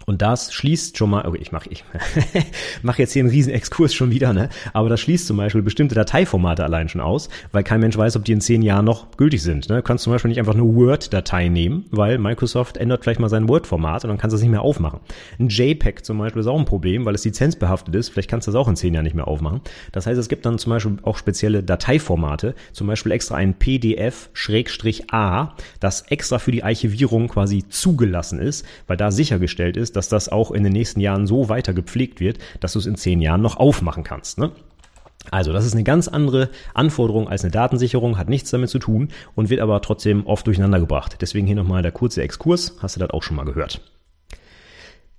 Speaker 1: Und das schließt schon mal, okay, ich mache ich [laughs] mach jetzt hier einen riesen Exkurs schon wieder, ne? Aber das schließt zum Beispiel bestimmte Dateiformate allein schon aus, weil kein Mensch weiß, ob die in zehn Jahren noch gültig sind. Ne? Du kannst zum Beispiel nicht einfach eine Word-Datei nehmen, weil Microsoft ändert vielleicht mal sein Word-Format und dann kannst du es nicht mehr aufmachen. Ein JPEG zum Beispiel ist auch ein Problem, weil es lizenzbehaftet ist. Vielleicht kannst du das auch in zehn Jahren nicht mehr aufmachen. Das heißt, es gibt dann zum Beispiel auch spezielle Dateiformate, zum Beispiel extra ein PDF-A, das extra für die Archivierung quasi zugelassen ist, weil da sichergestellt ist, dass das auch in den nächsten Jahren so weiter gepflegt wird, dass du es in zehn Jahren noch aufmachen kannst. Ne? Also, das ist eine ganz andere Anforderung als eine Datensicherung, hat nichts damit zu tun und wird aber trotzdem oft durcheinander gebracht. Deswegen hier nochmal der kurze Exkurs, hast du das auch schon mal gehört.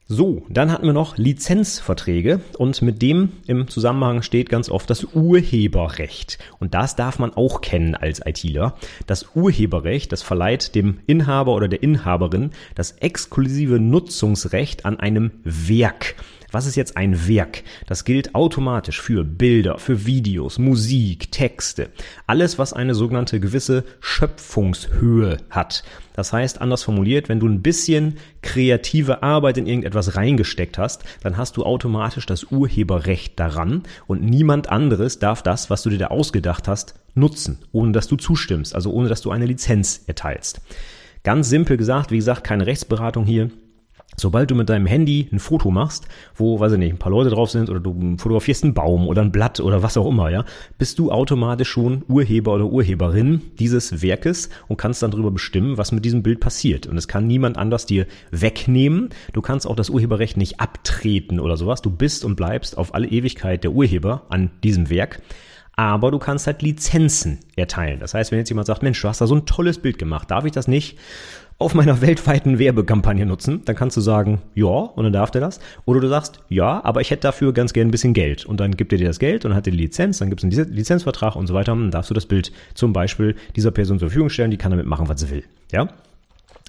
Speaker 1: So, dann hatten wir noch Lizenzverträge und mit dem im Zusammenhang steht ganz oft das Urheberrecht. Und das darf man auch kennen als ITler. Das Urheberrecht, das verleiht dem Inhaber oder der Inhaberin das exklusive Nutzungsrecht an einem Werk. Was ist jetzt ein Werk? Das gilt automatisch für Bilder, für Videos, Musik, Texte. Alles, was eine sogenannte gewisse Schöpfungshöhe hat. Das heißt, anders formuliert, wenn du ein bisschen kreative Arbeit in irgendetwas reingesteckt hast, dann hast du automatisch das Urheberrecht daran und niemand anderes darf das, was du dir da ausgedacht hast, nutzen, ohne dass du zustimmst, also ohne dass du eine Lizenz erteilst. Ganz simpel gesagt, wie gesagt, keine Rechtsberatung hier. Sobald du mit deinem Handy ein Foto machst, wo, weiß ich nicht, ein paar Leute drauf sind oder du fotografierst einen Baum oder ein Blatt oder was auch immer, ja, bist du automatisch schon Urheber oder Urheberin dieses Werkes und kannst dann darüber bestimmen, was mit diesem Bild passiert. Und es kann niemand anders dir wegnehmen. Du kannst auch das Urheberrecht nicht abtreten oder sowas. Du bist und bleibst auf alle Ewigkeit der Urheber an diesem Werk aber du kannst halt Lizenzen erteilen. Das heißt, wenn jetzt jemand sagt, Mensch, du hast da so ein tolles Bild gemacht, darf ich das nicht auf meiner weltweiten Werbekampagne nutzen, dann kannst du sagen, ja, und dann darf der das. Oder du sagst, ja, aber ich hätte dafür ganz gern ein bisschen Geld. Und dann gibt er dir das Geld und hat die Lizenz, dann gibt es einen Lizenzvertrag und so weiter. Und dann darfst du das Bild zum Beispiel dieser Person zur Verfügung stellen, die kann damit machen, was sie will. Ja?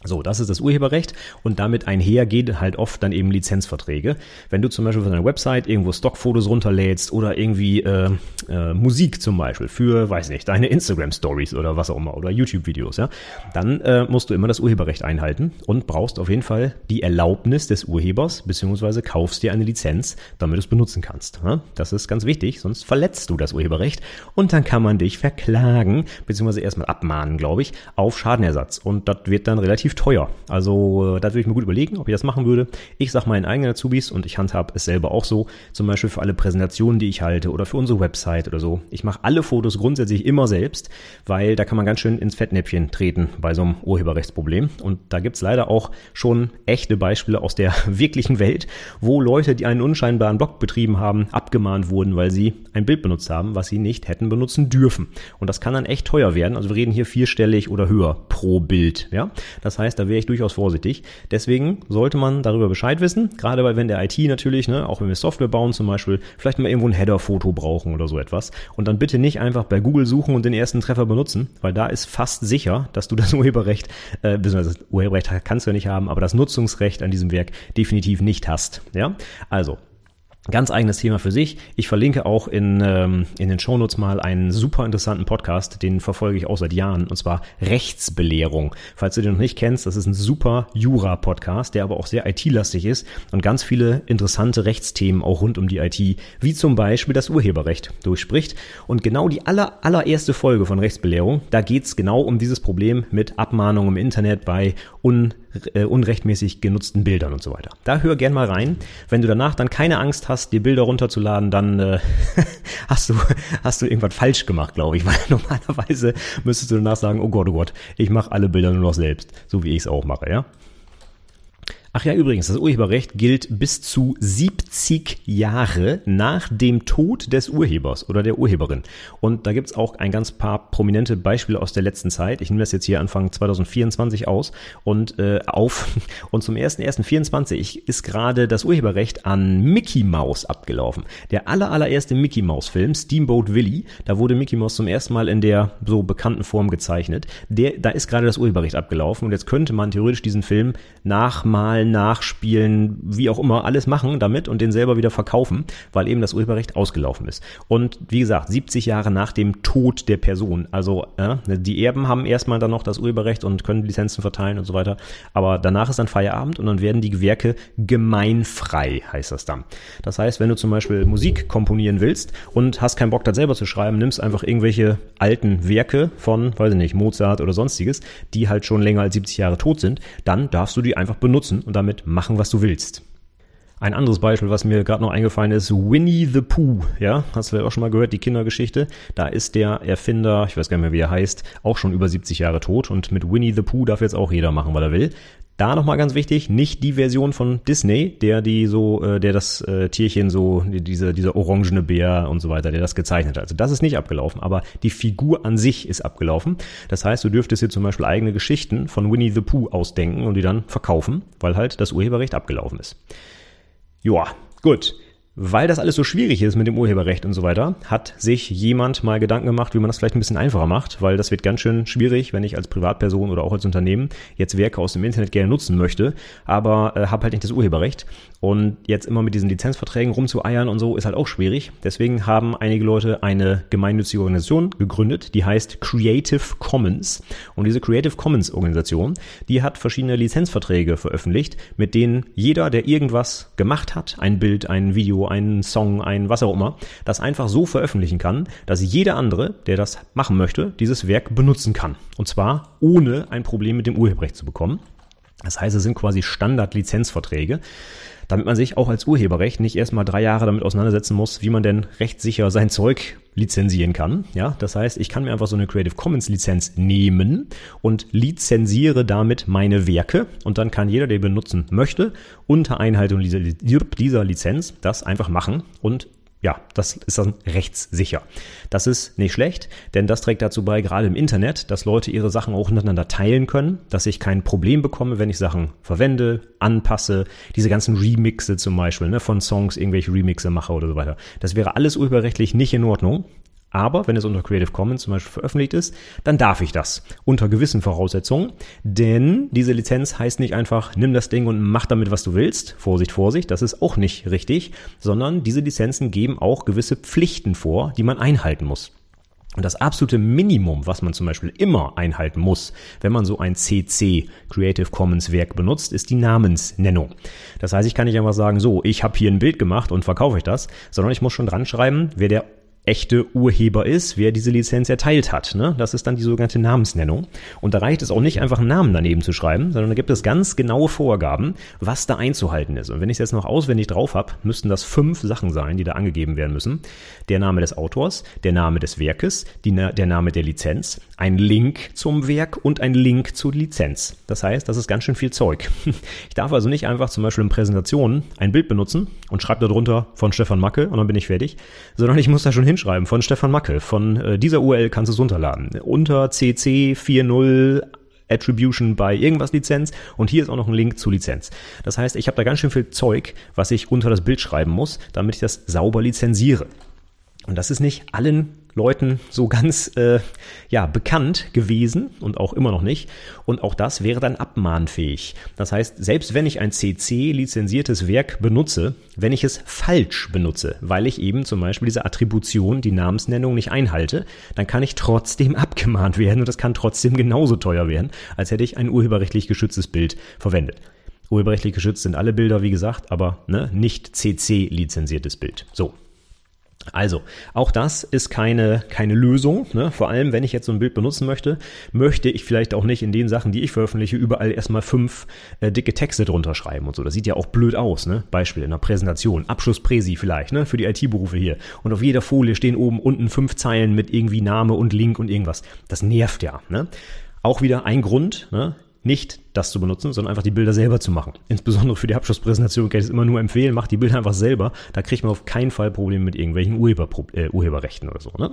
Speaker 1: So, das ist das Urheberrecht und damit einher geht halt oft dann eben Lizenzverträge. Wenn du zum Beispiel von deiner Website irgendwo Stockfotos runterlädst oder irgendwie äh, äh, Musik zum Beispiel für, weiß nicht, deine Instagram Stories oder was auch immer oder YouTube Videos, ja, dann äh, musst du immer das Urheberrecht einhalten und brauchst auf jeden Fall die Erlaubnis des Urhebers beziehungsweise kaufst dir eine Lizenz, damit du es benutzen kannst. Ja? Das ist ganz wichtig, sonst verletzt du das Urheberrecht und dann kann man dich verklagen beziehungsweise erstmal abmahnen, glaube ich, auf Schadenersatz und das wird dann relativ teuer. Also äh, da würde ich mir gut überlegen, ob ich das machen würde. Ich sage meinen eigenen Azubis und ich handhabe es selber auch so, zum Beispiel für alle Präsentationen, die ich halte oder für unsere Website oder so. Ich mache alle Fotos grundsätzlich immer selbst, weil da kann man ganz schön ins Fettnäpfchen treten bei so einem Urheberrechtsproblem. Und da gibt's leider auch schon echte Beispiele aus der [laughs] wirklichen Welt, wo Leute, die einen unscheinbaren Blog betrieben haben, abgemahnt wurden, weil sie ein Bild benutzt haben, was sie nicht hätten benutzen dürfen. Und das kann dann echt teuer werden. Also wir reden hier vierstellig oder höher pro Bild. Ja, das heißt, heißt, da wäre ich durchaus vorsichtig. Deswegen sollte man darüber Bescheid wissen, gerade weil wenn der IT natürlich, ne, auch wenn wir Software bauen zum Beispiel, vielleicht mal irgendwo ein Header-Foto brauchen oder so etwas. Und dann bitte nicht einfach bei Google suchen und den ersten Treffer benutzen, weil da ist fast sicher, dass du das [laughs] Urheberrecht, äh, beziehungsweise das Urheberrecht kannst du ja nicht haben, aber das Nutzungsrecht an diesem Werk definitiv nicht hast. Ja, also Ganz eigenes Thema für sich. Ich verlinke auch in, ähm, in den Shownotes mal einen super interessanten Podcast, den verfolge ich auch seit Jahren, und zwar Rechtsbelehrung. Falls du den noch nicht kennst, das ist ein super Jura-Podcast, der aber auch sehr IT-lastig ist und ganz viele interessante Rechtsthemen auch rund um die IT, wie zum Beispiel das Urheberrecht durchspricht. Und genau die aller, allererste Folge von Rechtsbelehrung, da geht's genau um dieses Problem mit Abmahnungen im Internet bei un äh, unrechtmäßig genutzten Bildern und so weiter. Da hör gern mal rein. Wenn du danach dann keine Angst hast, die Bilder runterzuladen, dann äh, [laughs] hast du hast du irgendwas falsch gemacht, glaube ich, [laughs] weil normalerweise müsstest du danach sagen, oh Gott, oh Gott, ich mache alle Bilder nur noch selbst, so wie ich es auch mache, ja? Ach ja, übrigens, das Urheberrecht gilt bis zu 70 Jahre nach dem Tod des Urhebers oder der Urheberin. Und da gibt's auch ein ganz paar prominente Beispiele aus der letzten Zeit. Ich nehme das jetzt hier Anfang 2024 aus und äh, auf. [laughs] Und zum 1.1.24 ist gerade das Urheberrecht an Mickey Mouse abgelaufen. Der aller, allererste Mickey Mouse Film, Steamboat Willie, da wurde Mickey Mouse zum ersten Mal in der so bekannten Form gezeichnet. Der, da ist gerade das Urheberrecht abgelaufen und jetzt könnte man theoretisch diesen Film nachmalen Malen, Nachspielen, wie auch immer, alles machen damit und den selber wieder verkaufen, weil eben das Urheberrecht ausgelaufen ist. Und wie gesagt, 70 Jahre nach dem Tod der Person. Also äh, die Erben haben erstmal dann noch das Urheberrecht und können Lizenzen verteilen und so weiter. Aber danach ist dann Feierabend und dann werden die Werke gemeinfrei, heißt das dann. Das heißt, wenn du zum Beispiel Musik komponieren willst und hast keinen Bock, das selber zu schreiben, nimmst einfach irgendwelche alten Werke von, weiß ich nicht, Mozart oder sonstiges, die halt schon länger als 70 Jahre tot sind, dann darfst du die einfach benutzen und damit machen, was du willst. Ein anderes Beispiel, was mir gerade noch eingefallen ist, Winnie the Pooh. Ja, hast du ja auch schon mal gehört, die Kindergeschichte. Da ist der Erfinder, ich weiß gar nicht mehr, wie er heißt, auch schon über 70 Jahre tot und mit Winnie the Pooh darf jetzt auch jeder machen, was er will. Da nochmal ganz wichtig, nicht die Version von Disney, der die so, äh, der das äh, Tierchen so, diese, dieser orangene Bär und so weiter, der das gezeichnet hat. Also das ist nicht abgelaufen, aber die Figur an sich ist abgelaufen. Das heißt, du dürftest dir zum Beispiel eigene Geschichten von Winnie the Pooh ausdenken und die dann verkaufen, weil halt das Urheberrecht abgelaufen ist. Joa, gut. Weil das alles so schwierig ist mit dem Urheberrecht und so weiter, hat sich jemand mal Gedanken gemacht, wie man das vielleicht ein bisschen einfacher macht, weil das wird ganz schön schwierig, wenn ich als Privatperson oder auch als Unternehmen jetzt Werke aus dem Internet gerne nutzen möchte, aber äh, habe halt nicht das Urheberrecht. Und jetzt immer mit diesen Lizenzverträgen rumzueiern und so ist halt auch schwierig. Deswegen haben einige Leute eine gemeinnützige Organisation gegründet, die heißt Creative Commons. Und diese Creative Commons Organisation, die hat verschiedene Lizenzverträge veröffentlicht, mit denen jeder, der irgendwas gemacht hat, ein Bild, ein Video, einen Song, ein was auch immer, das einfach so veröffentlichen kann, dass jeder andere, der das machen möchte, dieses Werk benutzen kann. Und zwar ohne ein Problem mit dem Urheberrecht zu bekommen. Das heißt, es sind quasi Standard-Lizenzverträge, damit man sich auch als Urheberrecht nicht erstmal drei Jahre damit auseinandersetzen muss, wie man denn rechtssicher sein Zeug lizenzieren kann. Ja, das heißt, ich kann mir einfach so eine Creative Commons Lizenz nehmen und lizenziere damit meine Werke und dann kann jeder, der benutzen möchte, unter Einhaltung dieser, dieser Lizenz das einfach machen und ja, das ist dann rechtssicher. Das ist nicht schlecht, denn das trägt dazu bei, gerade im Internet, dass Leute ihre Sachen auch untereinander teilen können, dass ich kein Problem bekomme, wenn ich Sachen verwende, anpasse, diese ganzen Remixe zum Beispiel, ne, von Songs irgendwelche Remixe mache oder so weiter. Das wäre alles urheberrechtlich nicht in Ordnung. Aber wenn es unter Creative Commons zum Beispiel veröffentlicht ist, dann darf ich das. Unter gewissen Voraussetzungen. Denn diese Lizenz heißt nicht einfach, nimm das Ding und mach damit, was du willst. Vorsicht, Vorsicht, das ist auch nicht richtig. Sondern diese Lizenzen geben auch gewisse Pflichten vor, die man einhalten muss. Und das absolute Minimum, was man zum Beispiel immer einhalten muss, wenn man so ein CC Creative Commons Werk benutzt, ist die Namensnennung. Das heißt, ich kann nicht einfach sagen, so, ich habe hier ein Bild gemacht und verkaufe ich das, sondern ich muss schon dran schreiben, wer der echte Urheber ist, wer diese Lizenz erteilt hat. Ne? Das ist dann die sogenannte Namensnennung. Und da reicht es auch nicht einfach einen Namen daneben zu schreiben, sondern da gibt es ganz genaue Vorgaben, was da einzuhalten ist. Und wenn ich es jetzt noch auswendig drauf habe, müssten das fünf Sachen sein, die da angegeben werden müssen. Der Name des Autors, der Name des Werkes, die, der Name der Lizenz, ein Link zum Werk und ein Link zur Lizenz. Das heißt, das ist ganz schön viel Zeug. [laughs] Ich darf also nicht einfach zum Beispiel in Präsentationen ein Bild benutzen und schreibe darunter von Stefan Macke und dann bin ich fertig, sondern ich muss da schon hinschreiben von Stefan Macke. Von äh, dieser URL kannst du es runterladen. Unter CC 4.0 Attribution bei irgendwas Lizenz und hier ist auch noch ein Link zu Lizenz. Das heißt, ich habe da ganz schön viel Zeug, was ich unter das Bild schreiben muss, damit ich das sauber lizenziere. Und das ist nicht allen Leuten so ganz äh, ja, bekannt gewesen und auch immer noch nicht. Und auch das wäre dann abmahnfähig. Das heißt, selbst wenn ich ein CC-lizenziertes Werk benutze, wenn ich es falsch benutze, weil ich eben zum Beispiel diese Attribution, die Namensnennung nicht einhalte, dann kann ich trotzdem [laughs] abgemahnt werden und das kann trotzdem genauso teuer werden, als hätte ich ein urheberrechtlich geschütztes Bild verwendet. Urheberrechtlich geschützt sind alle Bilder, wie gesagt, aber ne, nicht CC-lizenziertes Bild. So, also, auch das ist keine, keine Lösung. Ne? Vor allem, wenn ich jetzt so ein Bild benutzen möchte, möchte ich vielleicht auch nicht in den Sachen, die ich veröffentliche, überall erstmal fünf äh, dicke Texte drunter schreiben und so. Das sieht ja auch blöd aus. Ne? Beispiel in einer Präsentation, Abschlusspräsi vielleicht, ne? für die IT-Berufe hier. Und auf jeder Folie stehen oben unten fünf Zeilen mit irgendwie Name und Link und irgendwas. Das nervt ja. Ne? Auch wieder ein Grund, ne? Nicht das zu benutzen, sondern einfach die Bilder selber zu machen. Insbesondere für die Abschlusspräsentation kann ich es immer nur empfehlen, macht die Bilder einfach selber. Da kriegt man auf keinen Fall Probleme mit irgendwelchen Urheber, äh, Urheberrechten oder so. Ne?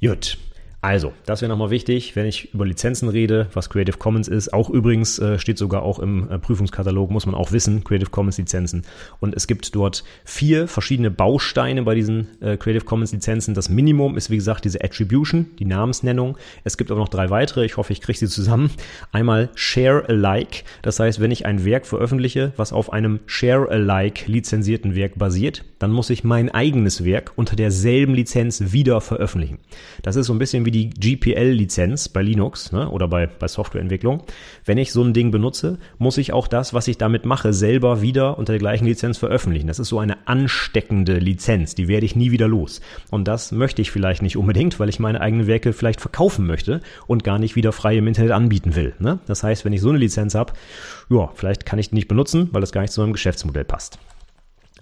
Speaker 1: Gut, also, das wäre nochmal wichtig, wenn ich über Lizenzen rede, was Creative Commons ist. Auch übrigens äh, steht sogar auch im äh, Prüfungskatalog, muss man auch wissen, Creative Commons Lizenzen. Und es gibt dort vier verschiedene Bausteine bei diesen äh, Creative Commons Lizenzen. Das Minimum ist, wie gesagt, diese Attribution, die Namensnennung. Es gibt aber noch drei weitere. Ich hoffe, ich kriege sie zusammen. Einmal Share Alike. Das heißt, wenn ich ein Werk veröffentliche, was auf einem Share Alike lizenzierten Werk basiert, dann muss ich mein eigenes Werk unter derselben Lizenz wieder veröffentlichen. Das ist so ein bisschen wie die GPL-Lizenz bei Linux ne, oder bei, bei Softwareentwicklung. Wenn ich so ein Ding benutze, muss ich auch das, was ich damit mache, selber wieder unter der gleichen Lizenz veröffentlichen. Das ist so eine ansteckende Lizenz, die werde ich nie wieder los. Und das möchte ich vielleicht nicht unbedingt, weil ich meine eigenen Werke vielleicht verkaufen möchte und gar nicht wieder frei im Internet anbieten will. Ne? Das heißt, wenn ich so eine Lizenz habe, ja, vielleicht kann ich die nicht benutzen, weil das gar nicht zu meinem Geschäftsmodell passt.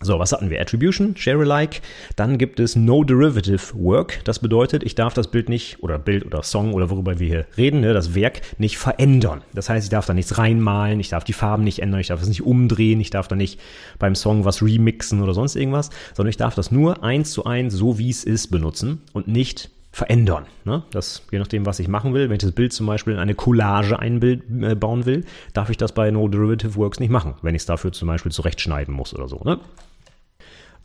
Speaker 1: So, was hatten wir? Attribution, Share-alike. Dann gibt es No Derivative Work. Das bedeutet, ich darf das Bild nicht, oder Bild oder Song oder worüber wir hier reden, ne, das Werk nicht verändern. Das heißt, ich darf da nichts reinmalen, ich darf die Farben nicht ändern, ich darf es nicht umdrehen, ich darf da nicht beim Song was remixen oder sonst irgendwas, sondern ich darf das nur eins zu eins, so wie es ist, benutzen und nicht verändern. Ne? Das, je nachdem, was ich machen will, wenn ich das Bild zum Beispiel in eine Collage einbauen äh, will, darf ich das bei No Derivative Works nicht machen, wenn ich es dafür zum Beispiel zurechtschneiden muss oder so. Ne?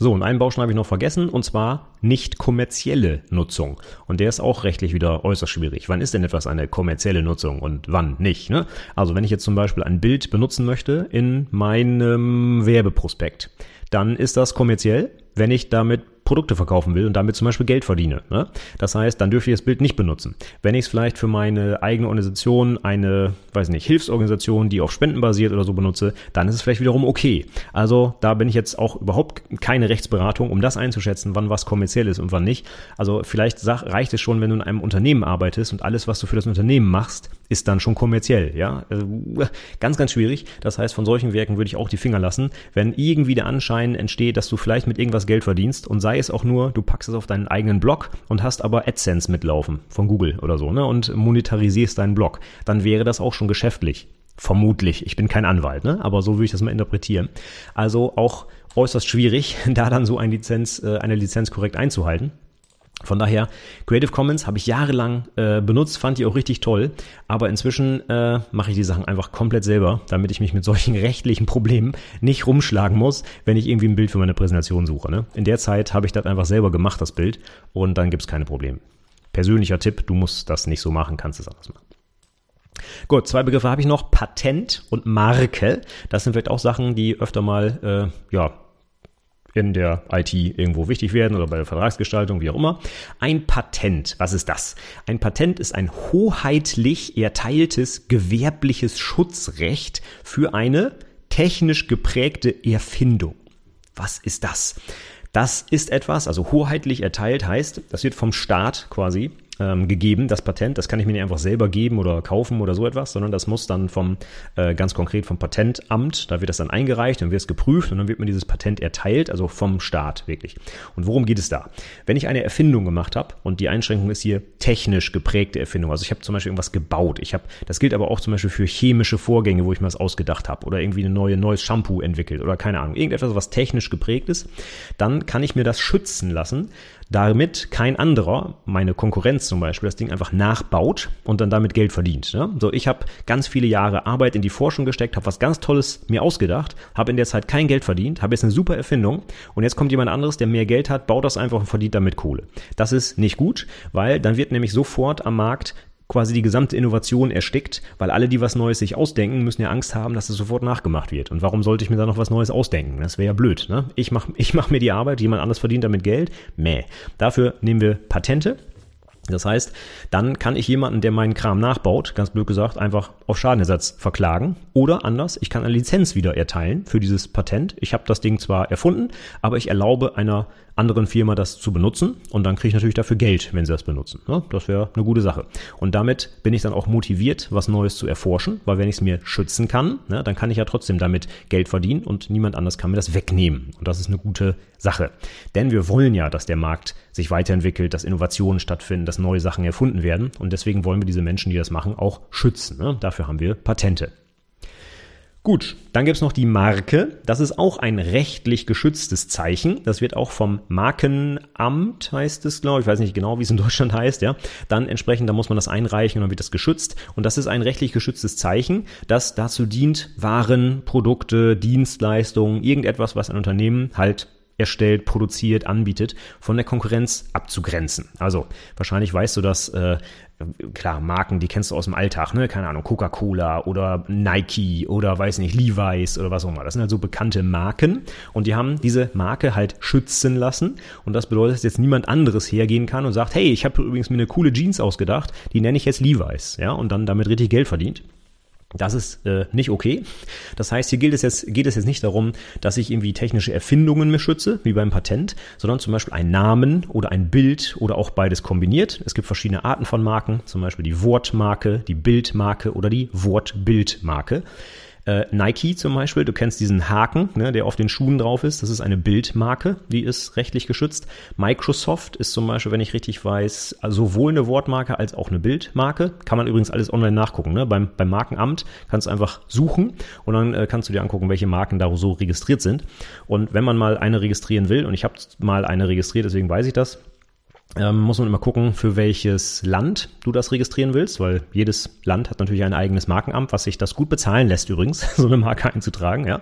Speaker 1: So, und einen Baustein habe ich noch vergessen, und zwar nicht kommerzielle Nutzung. Und der ist auch rechtlich wieder äußerst schwierig. Wann ist denn etwas eine kommerzielle Nutzung und wann nicht? Ne? Also wenn ich jetzt zum Beispiel ein Bild benutzen möchte in meinem Werbeprospekt, dann ist das kommerziell, wenn ich damit Produkte verkaufen will und damit zum Beispiel Geld verdiene. Ne? Das heißt, dann dürfte ich das Bild nicht benutzen. Wenn ich es vielleicht für meine eigene Organisation, eine, weiß nicht, Hilfsorganisation, die auf Spenden basiert oder so benutze, dann ist es vielleicht wiederum okay. Also da bin ich jetzt auch überhaupt keine Rechtsberatung, um das einzuschätzen, wann was kommerziell ist und wann nicht. Also vielleicht reicht es schon, wenn du in einem Unternehmen arbeitest und alles, was du für das Unternehmen machst, ist dann schon kommerziell. Ja, also, ganz, ganz schwierig. Das heißt, von solchen Werken würde ich auch die Finger lassen, wenn irgendwie der Anschein entsteht, dass du vielleicht mit irgendwas Geld verdienst und sei es auch nur, du packst es auf deinen eigenen Blog und hast aber AdSense mitlaufen von Google oder so, ne? Und monetarisierst deinen Blog. Dann wäre das auch schon geschäftlich. Vermutlich. Ich bin kein Anwalt, ne? Aber so würde ich das mal interpretieren. Also auch äußerst schwierig, [laughs] da dann so eine Lizenz, äh, eine Lizenz korrekt einzuhalten. Von daher, Creative Commons habe ich jahrelang äh, benutzt, fand die auch richtig toll, aber inzwischen äh, mache ich die Sachen einfach komplett selber, damit ich mich mit solchen [laughs] rechtlichen Problemen nicht rumschlagen muss, wenn ich irgendwie ein Bild für meine Präsentation suche. Ne? In der Zeit habe ich das einfach selber gemacht, das Bild, und dann gibt es keine Probleme. Persönlicher Tipp, du musst das nicht so machen, kannst es anders machen. Gut, zwei Begriffe habe ich noch, Patent und Marke. Das sind vielleicht auch Sachen, die öfter mal äh, ja, in der IT irgendwo wichtig werden oder bei der Vertragsgestaltung, wie auch immer. Ein Patent, was ist das? Ein Patent ist ein hoheitlich erteiltes gewerbliches Schutzrecht für eine technisch geprägte Erfindung. Was ist das? Das ist etwas, also hoheitlich erteilt heißt, das wird vom Staat quasi ähm, gegeben, das Patent. Das kann ich mir nicht einfach selber geben oder kaufen oder so etwas, sondern das muss dann vom äh, ganz konkret vom Patentamt, da wird das dann eingereicht, dann wird es geprüft und dann wird mir dieses Patent erteilt, also vom Staat wirklich. Und worum geht es da? Wenn ich eine Erfindung gemacht habe und die Einschränkung ist hier technisch geprägte Erfindung, also ich habe zum Beispiel irgendwas gebaut, ich habe, das gilt aber auch zum Beispiel für chemische Vorgänge, wo ich mir was ausgedacht habe oder irgendwie ein neue, neues Shampoo entwickelt oder keine Ahnung, irgendetwas, was technisch geprägt ist, dann kann ich mir das schützen lassen damit kein anderer, meine Konkurrenz zum Beispiel, das Ding einfach nachbaut und dann damit Geld verdient. Ne? So, ich habe ganz viele Jahre Arbeit in die Forschung gesteckt, habe was ganz Tolles mir ausgedacht, habe in der Zeit kein Geld verdient, habe jetzt eine super Erfindung und jetzt kommt jemand anderes, der mehr Geld hat, baut das einfach und verdient damit Kohle. Das ist nicht gut, weil dann wird nämlich sofort am Markt quasi die gesamte Innovation erstickt, weil alle, die was Neues sich ausdenken, müssen ja Angst haben, dass es sofort nachgemacht wird. Und warum sollte ich mir da noch was Neues ausdenken? Das wäre ja blöd. Ne? Ich mache [laughs] ich mach mir die Arbeit, jemand anderes verdient damit Geld. Mäh. Dafür nehmen wir Patente. Das heißt, dann kann ich jemanden, der meinen Kram nachbaut, ganz blöd gesagt, einfach auf Schadenersatz verklagen. Oder anders, ich kann eine Lizenz wieder erteilen für dieses Patent. Ich habe das Ding zwar erfunden, aber ich erlaube einer anderen Firma das zu benutzen und dann kriege ich natürlich dafür Geld, wenn sie das benutzen. Ne? Das wäre eine gute Sache. Und damit bin ich dann auch motiviert, was Neues zu erforschen, weil wenn ich es mir schützen kann, ne, dann kann ich ja trotzdem damit Geld verdienen und niemand anders kann mir das wegnehmen. Und das ist eine gute Sache. Denn wir wollen ja, dass der Markt sich weiterentwickelt, dass Innovationen stattfinden, dass neue Sachen erfunden werden. Und deswegen wollen wir diese Menschen, die das machen, auch schützen. Ne? Dafür haben wir Patente. Gut, dann gibt's noch die Marke. Das ist auch ein rechtlich geschütztes Zeichen. Das wird auch vom Markenamt, heißt es, glaube ich, ich weiß nicht genau, wie es in Deutschland heißt, ja. Dann entsprechend, da muss man das einreichen und dann wird das geschützt. Und das ist ein rechtlich geschütztes Zeichen, das dazu dient, Waren, Produkte, Dienstleistungen, irgendetwas, was ein Unternehmen halt erstellt, produziert, anbietet, von der Konkurrenz abzugrenzen. Also wahrscheinlich weißt du, dass äh, klar, Marken, die kennst du aus dem Alltag, ne? Keine Ahnung, Coca-Cola oder Nike oder weiß nicht, Levi's oder was auch immer. Das sind halt so bekannte Marken und die haben diese Marke halt schützen lassen und das bedeutet, dass jetzt niemand anderes hergehen kann und sagt, hey, ich habe übrigens mir eine coole Jeans ausgedacht, die nenne ich jetzt Levi's, ja, und dann damit richtig Geld verdient. Das ist äh, nicht okay. Das heißt, hier gilt es jetzt, geht es jetzt nicht darum, dass ich irgendwie technische Erfindungen mir schütze, wie beim Patent, sondern zum Beispiel einen Namen oder ein Bild oder auch beides kombiniert. Es gibt verschiedene Arten von Marken, zum Beispiel die Wortmarke, die Bildmarke oder die Wortbildmarke. Äh, Nike zum Beispiel, du kennst diesen Haken, ne, der auf den Schuhen drauf ist. Das ist eine Bildmarke, die ist rechtlich geschützt. Microsoft ist zum Beispiel, wenn ich richtig weiß, sowohl eine Wortmarke als auch eine Bildmarke. Kann man übrigens alles online nachgucken. Ne? Beim, beim Markenamt kannst du einfach suchen und dann äh, kannst du dir angucken, welche Marken da so registriert sind. Und wenn man mal eine registrieren will, und ich habe mal eine registriert, deswegen weiß ich das, ähm, muss man immer gucken, für welches Land du das registrieren willst, weil jedes Land hat natürlich ein eigenes Markenamt, was sich das gut bezahlen lässt übrigens, [laughs] so eine Marke einzutragen, ja.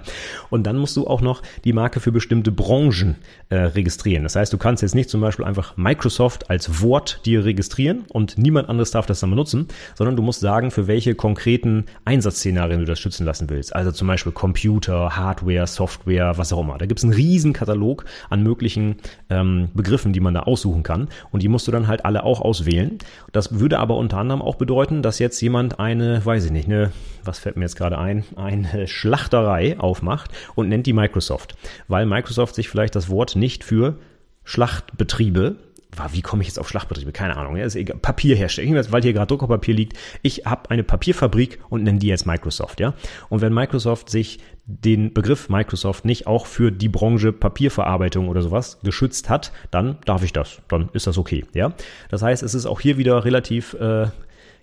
Speaker 1: Und dann musst du auch noch die Marke für bestimmte Branchen äh, registrieren. Das heißt, du kannst jetzt nicht zum Beispiel einfach Microsoft als Wort dir registrieren und niemand anderes darf das dann benutzen, sondern du musst sagen, für welche konkreten Einsatzszenarien du das schützen lassen willst. Also zum Beispiel Computer, Hardware, Software, was auch immer. Da gibt es einen riesen Katalog an möglichen ähm, Begriffen, die man da aussuchen kann und die musst du dann halt alle auch auswählen. Das würde aber unter anderem auch bedeuten, dass jetzt jemand eine, weiß ich nicht, eine, was fällt mir jetzt gerade ein, eine Schlachterei aufmacht und nennt die Microsoft, weil Microsoft sich vielleicht das Wort nicht für Schlachtbetriebe wie komme ich jetzt auf Schlachtbetriebe? Keine Ahnung. Ja, ist egal. Papier herstellen. Weil hier gerade Druckerpapier liegt. Ich habe eine Papierfabrik und nenne die jetzt Microsoft. Ja. Und wenn Microsoft sich den Begriff Microsoft nicht auch für die Branche Papierverarbeitung oder sowas geschützt hat, dann darf ich das. Dann ist das okay. Ja. Das heißt, es ist auch hier wieder relativ äh,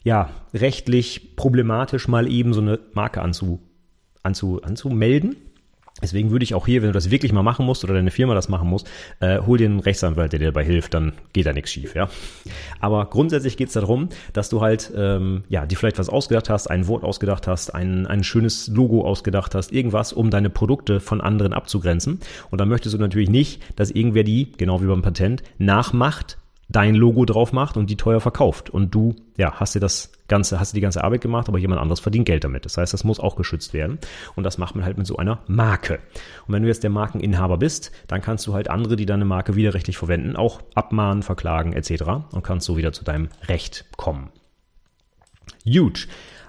Speaker 1: ja rechtlich problematisch, mal eben so eine Marke anzu, anzu, anzumelden. Deswegen würde ich auch hier, wenn du das wirklich mal machen musst oder deine Firma das machen muss, äh, hol dir einen Rechtsanwalt, der dir dabei hilft, dann geht da nichts schief, ja. Aber grundsätzlich geht es darum, dass du halt, ähm, ja, dir vielleicht was ausgedacht hast, ein Wort ausgedacht hast, ein, ein schönes Logo ausgedacht hast, irgendwas, um deine Produkte von anderen abzugrenzen. Und dann möchtest du natürlich nicht, dass irgendwer die, genau wie beim Patent, nachmacht, dein Logo drauf macht und die teuer verkauft. Und du, ja, hast dir das ganze, hast dir die ganze Arbeit gemacht, aber jemand anderes verdient Geld damit. Das heißt, das muss auch geschützt werden. Und das macht man halt mit so einer Marke. Und wenn du jetzt der Markeninhaber bist, dann kannst du halt andere, die deine Marke widerrechtlich verwenden, auch abmahnen, verklagen etc. und kannst so wieder zu deinem Recht kommen. Huge.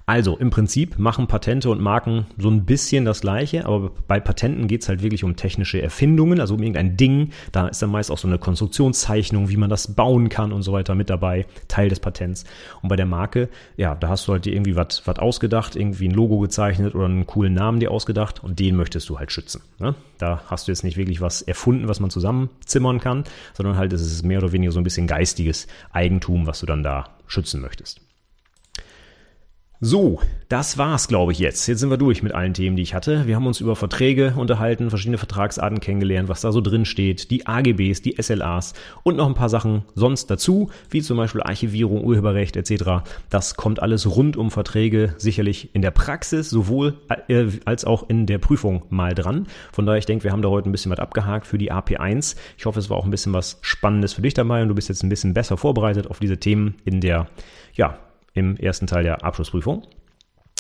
Speaker 1: Also im Prinzip machen Patente und Marken so ein bisschen das gleiche, aber bei Patenten geht's halt wirklich um technische Erfindungen, also um irgendein Ding. Da ist dann meist auch so eine Konstruktionszeichnung, wie man das bauen kann und so weiter mit dabei, Teil des Patents. Und bei der Marke, ja, da hast du halt dir irgendwie was ausgedacht, irgendwie ein Logo gezeichnet oder einen coolen Namen dir ausgedacht und den möchtest du halt schützen. Ne? Da hast du jetzt nicht wirklich was erfunden, was man zusammenzimmern kann, sondern halt es ist mehr oder weniger so ein bisschen geistiges Eigentum, was du dann da schützen möchtest. So, das war's, glaube ich, jetzt. Jetzt sind wir durch mit allen Themen, die ich hatte. Wir haben uns über Verträge unterhalten, verschiedene Vertragsarten kennengelernt, was da so drin steht, die AGBs, die SLAs und noch ein paar Sachen sonst dazu, wie zum Beispiel Archivierung, Urheberrecht etc. Das kommt alles rund um Verträge sicherlich in der Praxis sowohl äh, als auch in der Prüfung mal dran. Von daher, ich denke, wir haben da heute ein bisschen was abgehakt für die AP1. Ich hoffe, es war auch ein bisschen was Spannendes für dich dabei und du bist jetzt ein bisschen besser vorbereitet auf diese Themen in der, ja, im ersten Teil der Abschlussprüfung.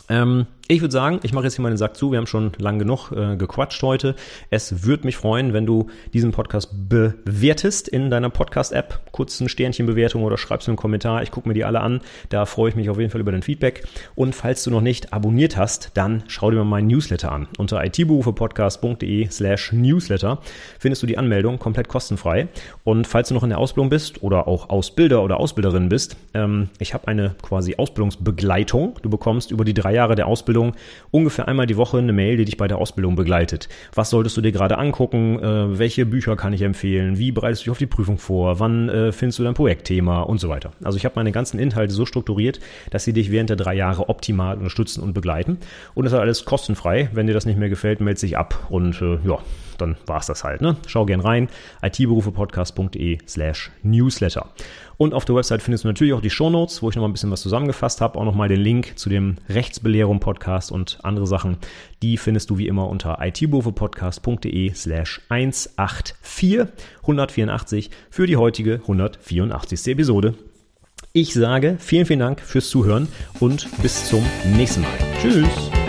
Speaker 1: Ähm, ich würde sagen, ich mache jetzt hier mal den Sack zu. Wir haben schon lang genug äh, gequatscht heute. Es würde mich freuen, wenn du diesen Podcast bewertest in deiner Podcast-App. Kurz ein Sternchenbewertung oder schreibst einen Kommentar. Ich gucke mir die alle an. Da freue ich mich auf jeden Fall über dein Feedback. Und falls du noch nicht abonniert hast, dann schau dir mal meinen Newsletter an. Unter itberufepodcast.de slash Newsletter findest du die Anmeldung komplett kostenfrei. Und falls du noch in der Ausbildung bist oder auch Ausbilder oder Ausbilderin bist, ähm, ich habe eine quasi Ausbildungsbegleitung. Du bekommst über die drei Jahre der Ausbildung Ausbildung ungefähr einmal die Woche eine Mail, die dich bei der Ausbildung begleitet. Was solltest du dir gerade angucken? Äh, welche Bücher kann ich empfehlen? Wie bereitest du dich auf die Prüfung vor? Wann äh, findest du dein Projektthema und so weiter? Also ich habe meine ganzen Inhalte so strukturiert, dass sie dich während der drei Jahre optimal unterstützen und begleiten. Und das ist alles kostenfrei. Wenn dir das nicht mehr gefällt, melde dich ab und äh, ja, dann war es das halt. Ne? Schau gern rein. itberufepodcast.de slash newsletter. Und auf der Website findest du natürlich auch die Shownotes, wo ich nochmal ein bisschen was zusammengefasst habe. Auch nochmal den Link zu dem Rechtsbelehrung-Podcast und andere Sachen. Die findest du wie immer unter itberufepodcast.de slash 184 184 für die heutige 184. Episode. Ich sage vielen, vielen Dank fürs Zuhören und bis zum nächsten Mal. Tschüss!